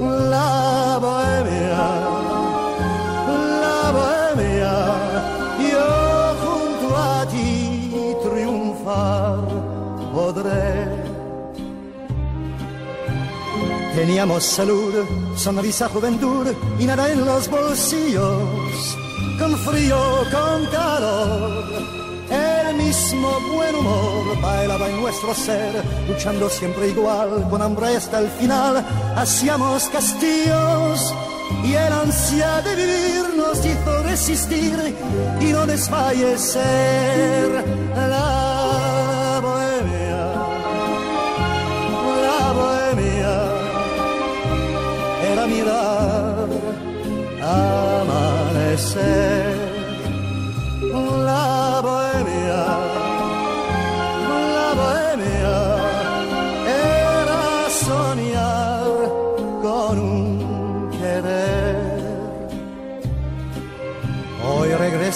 la bohemia, la bohemia, yo junto a ti triunfar podré. Teníamos salud, sonrisa, juventud y nada en los bolsillos, con frío, con calor el mismo buen humor bailaba en nuestro ser, luchando siempre igual, con hambre hasta el final. Hacíamos castillos y el ansia de vivir nos hizo resistir y no desfallecer. La bohemia, la bohemia era mirar amanecer.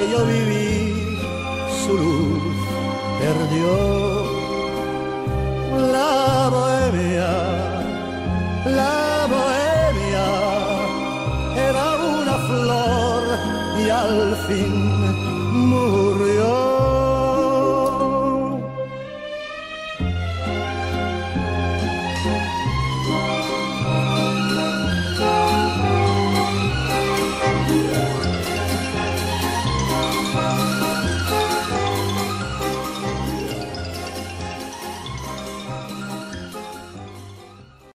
que yo viví, su luz perdió. La bohemia, la bohemia, era una flor y al fin